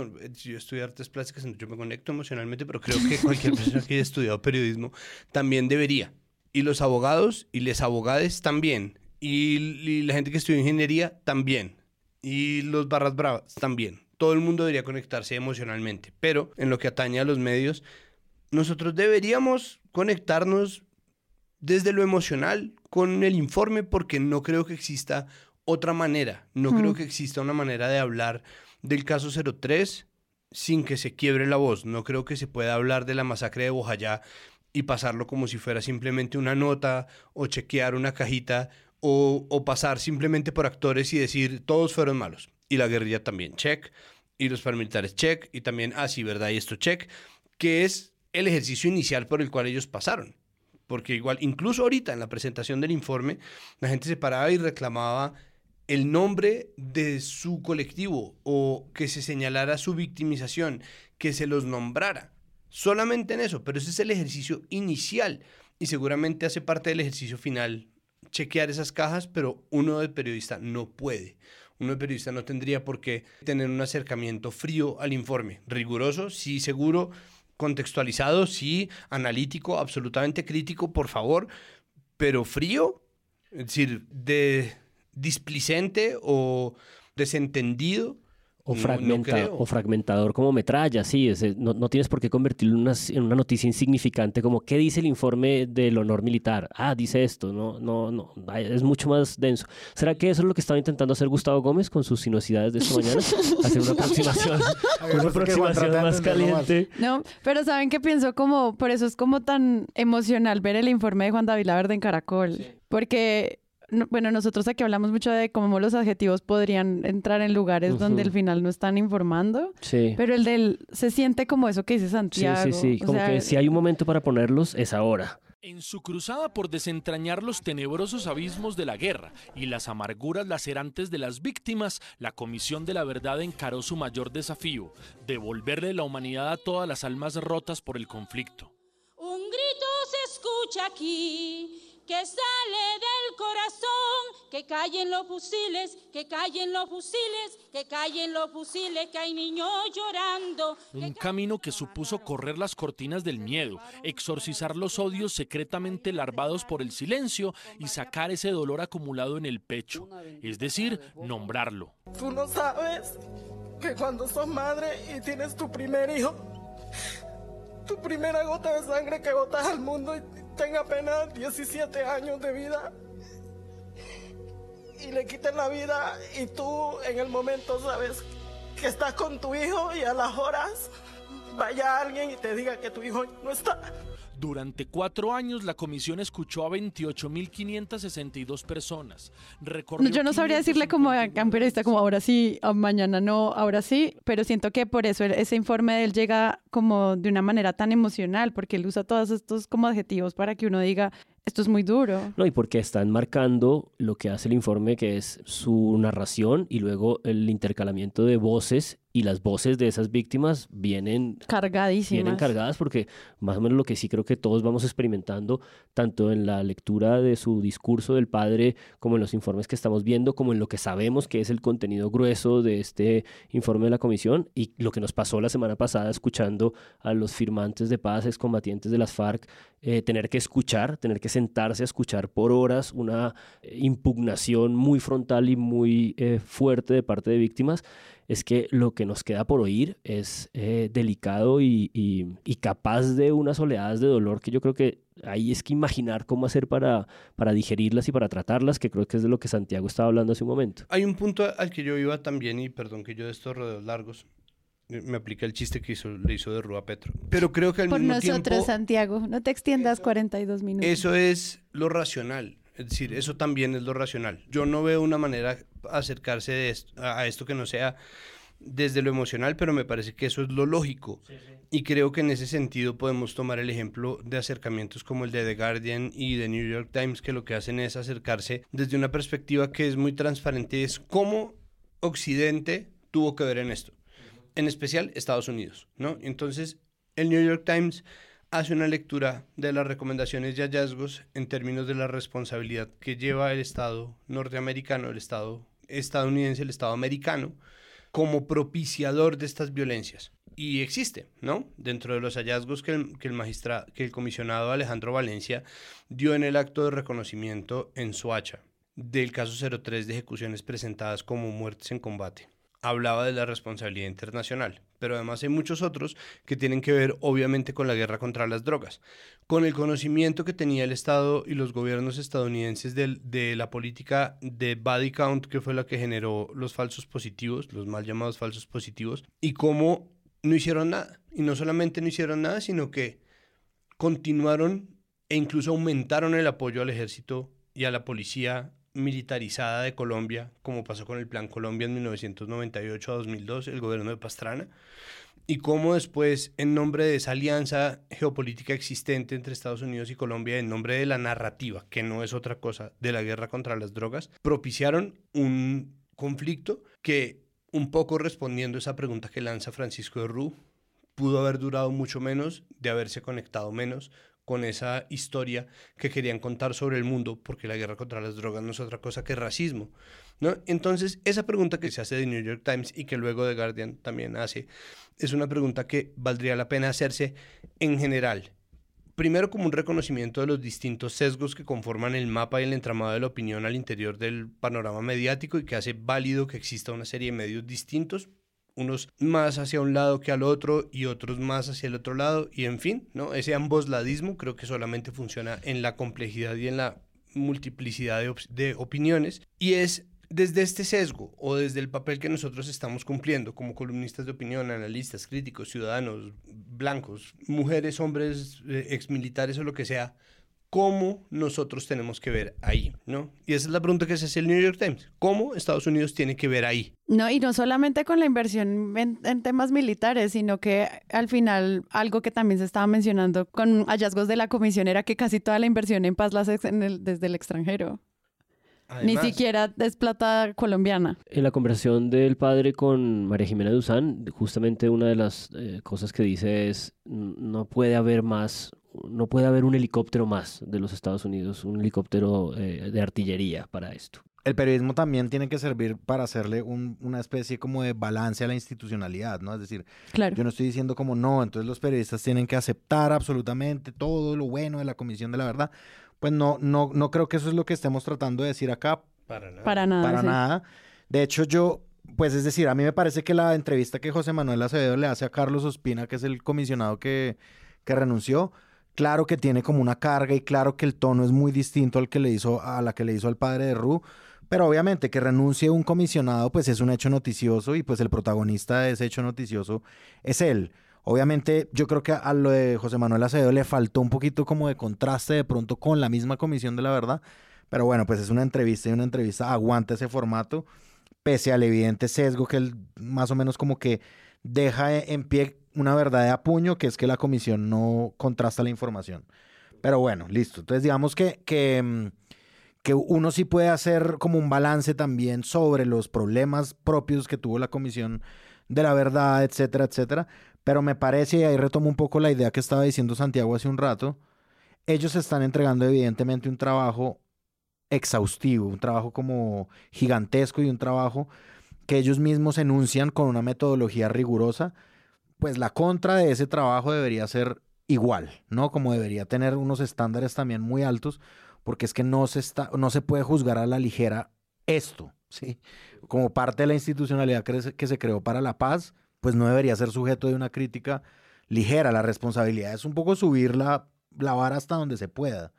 yo estudié artes plásticas, yo me conecto emocionalmente, pero creo que cualquier persona que haya estudiado periodismo también debería. Y los abogados y les abogades también. Y, la gente que estudia ingeniería también. Y los barras bravas también. Todo el mundo debería conectarse emocionalmente. Pero en lo que atañe a los medios, nosotros deberíamos conectarnos desde lo emocional con el informe porque no creo que exista otra manera. No creo que exista una manera de hablar del caso 03 sin que se quiebre la voz. No creo que se pueda hablar de la masacre de Bojayá y pasarlo como si fuera simplemente una nota o chequear una cajita o, pasar simplemente por actores y decir todos fueron malos. Y la guerrilla también, check. Y los paramilitares, check. Y también, ah, sí, ¿verdad? Y esto, check. Que es el ejercicio inicial por el cual ellos pasaron porque igual, incluso ahorita en la presentación del informe, la gente se paraba y reclamaba el nombre de su colectivo o que se señalara su victimización, que se los nombrara. Solamente en eso, pero ese es el ejercicio inicial y seguramente hace parte del ejercicio final chequear esas cajas, pero uno de periodista no puede. Uno de periodista no tendría por qué tener un acercamiento frío al informe. Riguroso, sí, seguro, contextualizado, sí, analítico, absolutamente crítico, por favor, pero frío, es decir, de displicente o desentendido o, o fragmentador como metralla, sí. no, tienes por qué convertirlo en una, en una, noticia insignificante como ¿qué dice el informe del honor militar? Ah, dice esto. No, no, no. Es mucho más denso. ¿Será que eso es lo que estaba intentando hacer Gustavo Gómez con sus sinuosidades de esta mañana? *laughs* hacer una aproximación, *laughs* *laughs* una aproximación más caliente. No, pero ¿saben qué pienso? Como, por eso es como tan emocional ver el informe de Juan David Laverde en Caracol. Porque bueno, nosotros aquí hablamos mucho de cómo los adjetivos podrían entrar en lugares donde al final no están informando. Sí. Pero el del se siente como eso que dice Santiago. Sí, sí, sí. Como que si hay un momento para ponerlos, es ahora. En su cruzada por desentrañar los tenebrosos abismos de la guerra y las amarguras lacerantes de las víctimas, la Comisión de la Verdad encaró su mayor desafío, devolverle la humanidad a todas las almas rotas por el conflicto. Un grito se escucha aquí que sale del corazón, que callen los fusiles, que callen los fusiles, que callen los fusiles, que hay niños llorando. Un camino que supuso correr las cortinas del miedo, exorcizar los odios secretamente larvados por el silencio y sacar ese dolor acumulado en el pecho, es decir, nombrarlo. Tú no sabes que cuando sos madre y tienes tu primer hijo, tu primera gota de sangre que botas al mundo y tenga apenas 17 años de vida y le quiten la vida y tú en el momento sabes que estás con tu hijo y a las horas vaya alguien y te diga que tu hijo no está. Durante cuatro años la comisión escuchó a 28.562 personas. Yo no sabría decirle como a periodista como ahora sí, mañana no, ahora sí, pero siento que por eso ese informe de él llega como de una manera tan emocional, porque él usa todos estos como adjetivos para que uno diga, esto es muy duro. No, y porque están marcando lo que hace el informe, que es su narración y luego el intercalamiento de voces y las voces de esas víctimas vienen cargadísimas. Vienen cargadas porque más o menos lo que sí creo que todos vamos experimentando, tanto en la lectura de su discurso del padre, como en los informes que estamos viendo, como en lo que sabemos que es el contenido grueso de este informe de la comisión y lo que nos pasó la semana pasada escuchando a los firmantes de paz, excombatientes de las FARC, eh, tener que escuchar, tener que sentarse a escuchar por horas una eh, impugnación muy frontal y muy eh, fuerte de parte de víctimas es que lo que nos queda por oír es eh, delicado y, capaz de unas oleadas de dolor que yo creo que ahí es que imaginar cómo hacer para, para digerirlas y para tratarlas, que creo que es de lo que Santiago estaba hablando hace un momento. Hay un punto al que yo iba también, y perdón que yo de estos rodeos largos, me aplica el chiste que hizo, le hizo de Rúa Petro. Pero creo que al Por mismo nosotros, Santiago, no te extiendas 42 minutos. Eso es lo racional. Es decir, eso también es lo racional. Yo no veo una manera acercarse a esto que no sea desde lo emocional, pero me parece que eso es lo lógico. Y creo que en ese sentido podemos tomar el ejemplo de acercamientos como el de The Guardian y The New York Times, que lo que hacen es acercarse desde una perspectiva que es muy transparente, es cómo Occidente tuvo que ver en esto, en especial Estados Unidos, ¿no? Entonces, el New York Times hace una lectura de las recomendaciones y hallazgos en términos de la responsabilidad que lleva el Estado norteamericano, el Estado estadounidense, el Estado americano, como propiciador de estas violencias. Y existe, ¿no? Dentro de los hallazgos que el, que el, magistrado, que el comisionado Alejandro Valencia dio en el acto de reconocimiento en Soacha del caso 03 de ejecuciones presentadas como muertes en combate hablaba de la responsabilidad internacional, pero además hay muchos otros que tienen que ver obviamente con la guerra contra las drogas, con el conocimiento que tenía el Estado y los gobiernos estadounidenses de, la política de body count, que fue la que generó los falsos positivos, los mal llamados falsos positivos, y cómo no hicieron nada. Y no solamente no hicieron nada, sino que continuaron e incluso aumentaron el apoyo al ejército y a la policía militarizada de Colombia, como pasó con el Plan Colombia en 1998 a 2002, el gobierno de Pastrana, y cómo después, en nombre de esa alianza geopolítica existente entre Estados Unidos y Colombia, en nombre de la narrativa, que no es otra cosa, de la guerra contra las drogas, propiciaron un conflicto que, un poco respondiendo a esa pregunta que lanza Francisco de Rú, pudo haber durado mucho menos, de haberse conectado menos, con esa historia que querían contar sobre el mundo, porque la guerra contra las drogas no es otra cosa que racismo. ¿no? Entonces, esa pregunta que se hace de New York Times y que luego The Guardian también hace, es una pregunta que valdría la pena hacerse en general. Primero como un reconocimiento de los distintos sesgos que conforman el mapa y el entramado de la opinión al interior del panorama mediático y que hace válido que exista una serie de medios distintos, unos más hacia un lado que al otro y otros más hacia el otro lado y en fin, ¿no? Ese ambosladismo creo que solamente funciona en la complejidad y en la multiplicidad de, de opiniones y es desde este sesgo o desde el papel que nosotros estamos cumpliendo como columnistas de opinión, analistas, críticos, ciudadanos, blancos, mujeres, hombres, eh, exmilitares o lo que sea, ¿cómo nosotros tenemos que ver ahí? ¿no? Y esa es la pregunta que se hace el New York Times. ¿Cómo Estados Unidos tiene que ver ahí? No, y no solamente con la inversión en, en, temas militares, sino que al final algo que también se estaba mencionando con hallazgos de la comisión era que casi toda la inversión en paz la hace en el, desde el extranjero. Ni siquiera es plata colombiana. En la conversación del padre con María Jimena Duzán, justamente una de las eh, cosas que dice es, no puede haber más, no puede haber un helicóptero más de los Estados Unidos, un helicóptero eh, de artillería para esto. El periodismo también tiene que servir para hacerle una especie como de balance a la institucionalidad, ¿no? Es decir, yo no estoy diciendo como no, entonces los periodistas tienen que aceptar absolutamente todo lo bueno de la Comisión de la Verdad, pues no, no, no creo que eso es lo que estemos tratando de decir acá. Para nada. Para nada. Para nada. De hecho, yo, pues es decir, a mí me parece que la entrevista que José Manuel Acevedo le hace a Carlos Ospina, que es el comisionado que, que renunció, claro que tiene como una carga y claro que el tono es muy distinto al que le hizo, a la que le hizo al padre de Ru. Pero obviamente que renuncie un comisionado, pues es un hecho noticioso y pues el protagonista de ese hecho noticioso es él. Obviamente, yo creo que a lo de José Manuel Acevedo le faltó un poquito como de contraste de pronto con la misma comisión de la verdad. Pero bueno, pues es una entrevista y una entrevista aguanta ese formato, pese al evidente sesgo que él más o menos como que deja en pie una verdad de apuño, que es que la comisión no contrasta la información. Pero bueno, listo. Entonces, digamos que, que, mm, que uno sí puede hacer como un balance también sobre los problemas propios que tuvo la comisión de la verdad, etcétera, etcétera. Pero me parece, y ahí retomo un poco la idea que estaba diciendo Santiago hace un rato, ellos están entregando evidentemente un trabajo exhaustivo, un trabajo como gigantesco y un trabajo que ellos mismos enuncian con una metodología rigurosa, pues la contra de ese trabajo debería ser igual, ¿no? Como debería tener unos estándares también muy altos, porque es que no se, está, no se puede juzgar a la ligera esto, ¿sí? Como parte de la institucionalidad que se creó para la paz, pues no debería ser sujeto de una crítica ligera. La responsabilidad es un poco subir la, vara hasta donde se pueda.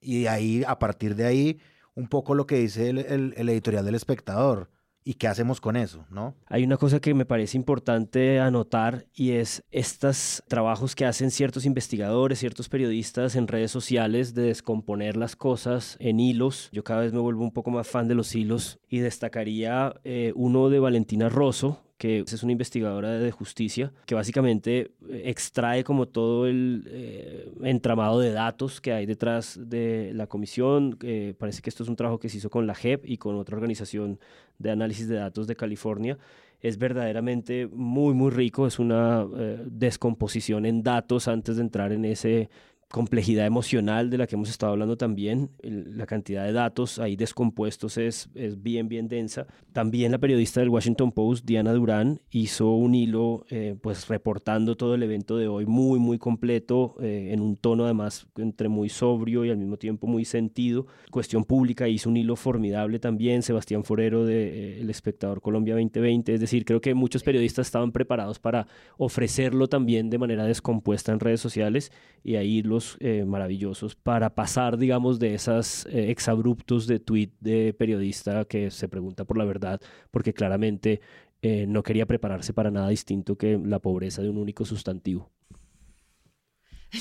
Y ahí, a partir de ahí, un poco lo que dice el, el editorial del espectador y qué hacemos con eso, ¿no? Hay una cosa que me parece importante anotar y es estos trabajos que hacen ciertos investigadores, ciertos periodistas en redes sociales de descomponer las cosas en hilos. Yo cada vez me vuelvo un poco más fan de los hilos y destacaría eh, uno de Valentina Rosso, que es una investigadora de justicia, que básicamente eh, extrae como todo el eh, entramado de datos que hay detrás de la comisión. parece que esto es un trabajo que se hizo con la JEP y con otra organización de análisis de datos de California. Es verdaderamente muy, muy rico. Es una eh, descomposición en datos antes de entrar en ese complejidad emocional de la que hemos estado hablando también, la cantidad de datos ahí descompuestos es, es bien, bien densa. También la periodista del Washington Post, Diana Durán, hizo un hilo eh, pues reportando todo el evento de hoy muy, muy completo, eh, en un tono además entre muy sobrio y al mismo tiempo muy sentido. Cuestión Pública hizo un hilo formidable también, Sebastián Forero de eh, El Espectador Colombia 2020, es decir, creo que muchos periodistas estaban preparados para ofrecerlo también de manera descompuesta en redes sociales y ahí eh, maravillosos para pasar, digamos, de esas eh, exabruptos de tweet de periodista que se pregunta por la verdad, porque claramente eh, no quería prepararse para nada distinto que la pobreza de un único sustantivo.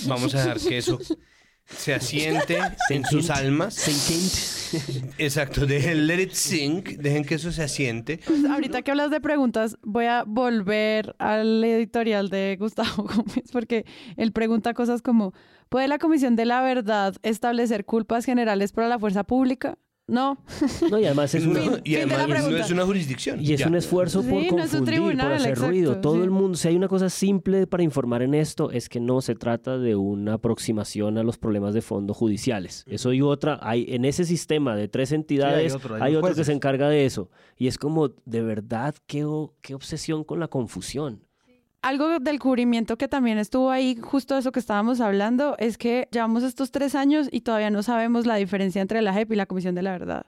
Vamos a dejar que eso se asiente *laughs* en sus almas. Exacto, dejen let it sink, dejen que eso se asiente. Pues, ahorita que hablas de preguntas, voy a volver al editorial de Gustavo *laughs* Gómez, porque él pregunta cosas como, ¿puede la Comisión de la Verdad establecer culpas generales para la fuerza pública? No. No, y además es No, una, y no es jurisdicción. Y es Ya. un esfuerzo por Sí, no es un confundir, tribunal, por hacer exacto, ruido. Todo sí. el mundo, si hay una cosa simple para informar en esto, es que no se trata de una aproximación a los problemas de fondo judiciales. Eso y otra, hay en ese sistema de tres entidades, otro, hay otro que se encarga de eso. Y es como, de verdad, qué obsesión con la confusión. Algo del cubrimiento que también estuvo ahí, justo eso que estábamos hablando, es que llevamos estos tres años y todavía no sabemos la diferencia entre la JEP y la Comisión de la Verdad.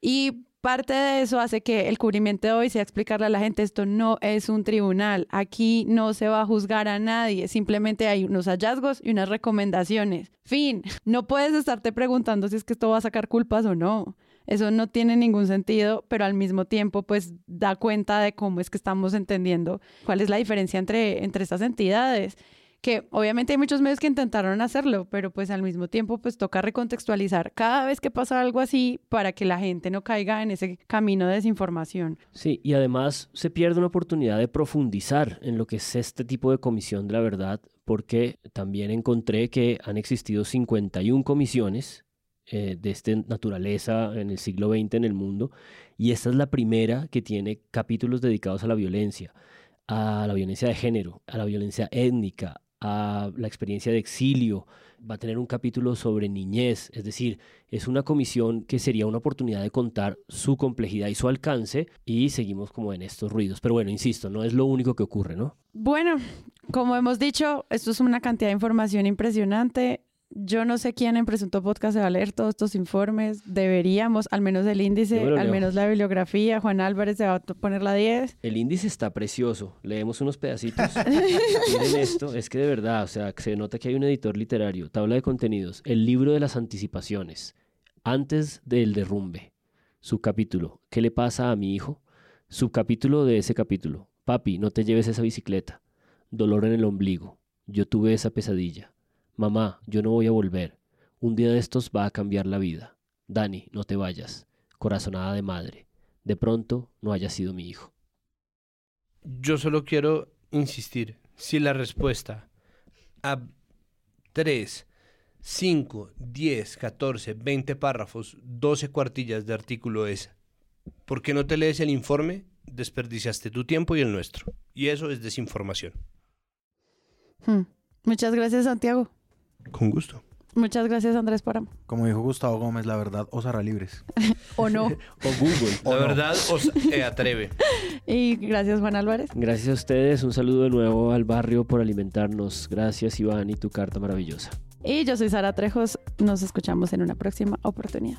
Y parte de eso hace que el cubrimiento de hoy sea explicarle a la gente, esto no es un tribunal, aquí no se va a juzgar a nadie, simplemente hay unos hallazgos y unas recomendaciones. Fin, no puedes estarte preguntando si es que esto va a sacar culpas o no. Eso no tiene ningún sentido, pero al mismo tiempo pues da cuenta de cómo es que estamos entendiendo cuál es la diferencia entre, entre estas entidades que obviamente hay muchos medios que intentaron hacerlo, pero pues al mismo tiempo pues toca recontextualizar cada vez que pasa algo así para que la gente no caiga en ese camino de desinformación. Sí, y además se pierde una oportunidad de profundizar en lo que es este tipo de comisión de la verdad, porque también encontré que han existido 51 comisiones eh, de esta naturaleza en el siglo XX en el mundo, y esta es la primera que tiene capítulos dedicados a la violencia, a la violencia de género, a la violencia étnica, a la experiencia de exilio, va a tener un capítulo sobre niñez, es decir, es una comisión que sería una oportunidad de contar su complejidad y su alcance y seguimos como en estos ruidos. Pero bueno, insisto, no es lo único que ocurre, ¿no? Bueno, como hemos dicho, esto es una cantidad de información impresionante. Yo no sé quién en Presunto Podcast se va a leer todos estos informes. Deberíamos, al menos el índice, al menos la bibliografía. Juan Álvarez se va a poner la 10. El índice está precioso, leemos unos pedacitos. *laughs* Miren esto, es que de verdad, o sea, se nota que hay un editor literario, tabla de contenidos, el libro de las anticipaciones, antes del derrumbe, subcapítulo, ¿qué le pasa a mi hijo? Subcapítulo de ese capítulo, papi, no te lleves esa bicicleta, dolor en el ombligo, yo tuve esa pesadilla, mamá, yo no voy a volver, un día de estos va a cambiar la vida, Dani, no te vayas, corazonada de madre, de pronto no haya sido mi hijo. Yo solo quiero insistir, si la respuesta a 3, 5, 10, 14, 20 párrafos, 12 cuartillas de artículo es, ¿por qué no te lees el informe? Desperdiciaste tu tiempo y el nuestro. Y eso es desinformación. Hmm. Muchas gracias, Santiago. Con gusto. Muchas gracias, Andrés Páramo. Como dijo Gustavo Gómez, la verdad os hará libres. *laughs* O no. *laughs* O Google. La verdad os eh, atreve. *laughs* y gracias, Juan Álvarez. Gracias a ustedes, un saludo de nuevo al barrio por alimentarnos. Gracias Iván y tu carta maravillosa. Y yo soy Sara Trejos. Nos escuchamos en una próxima oportunidad.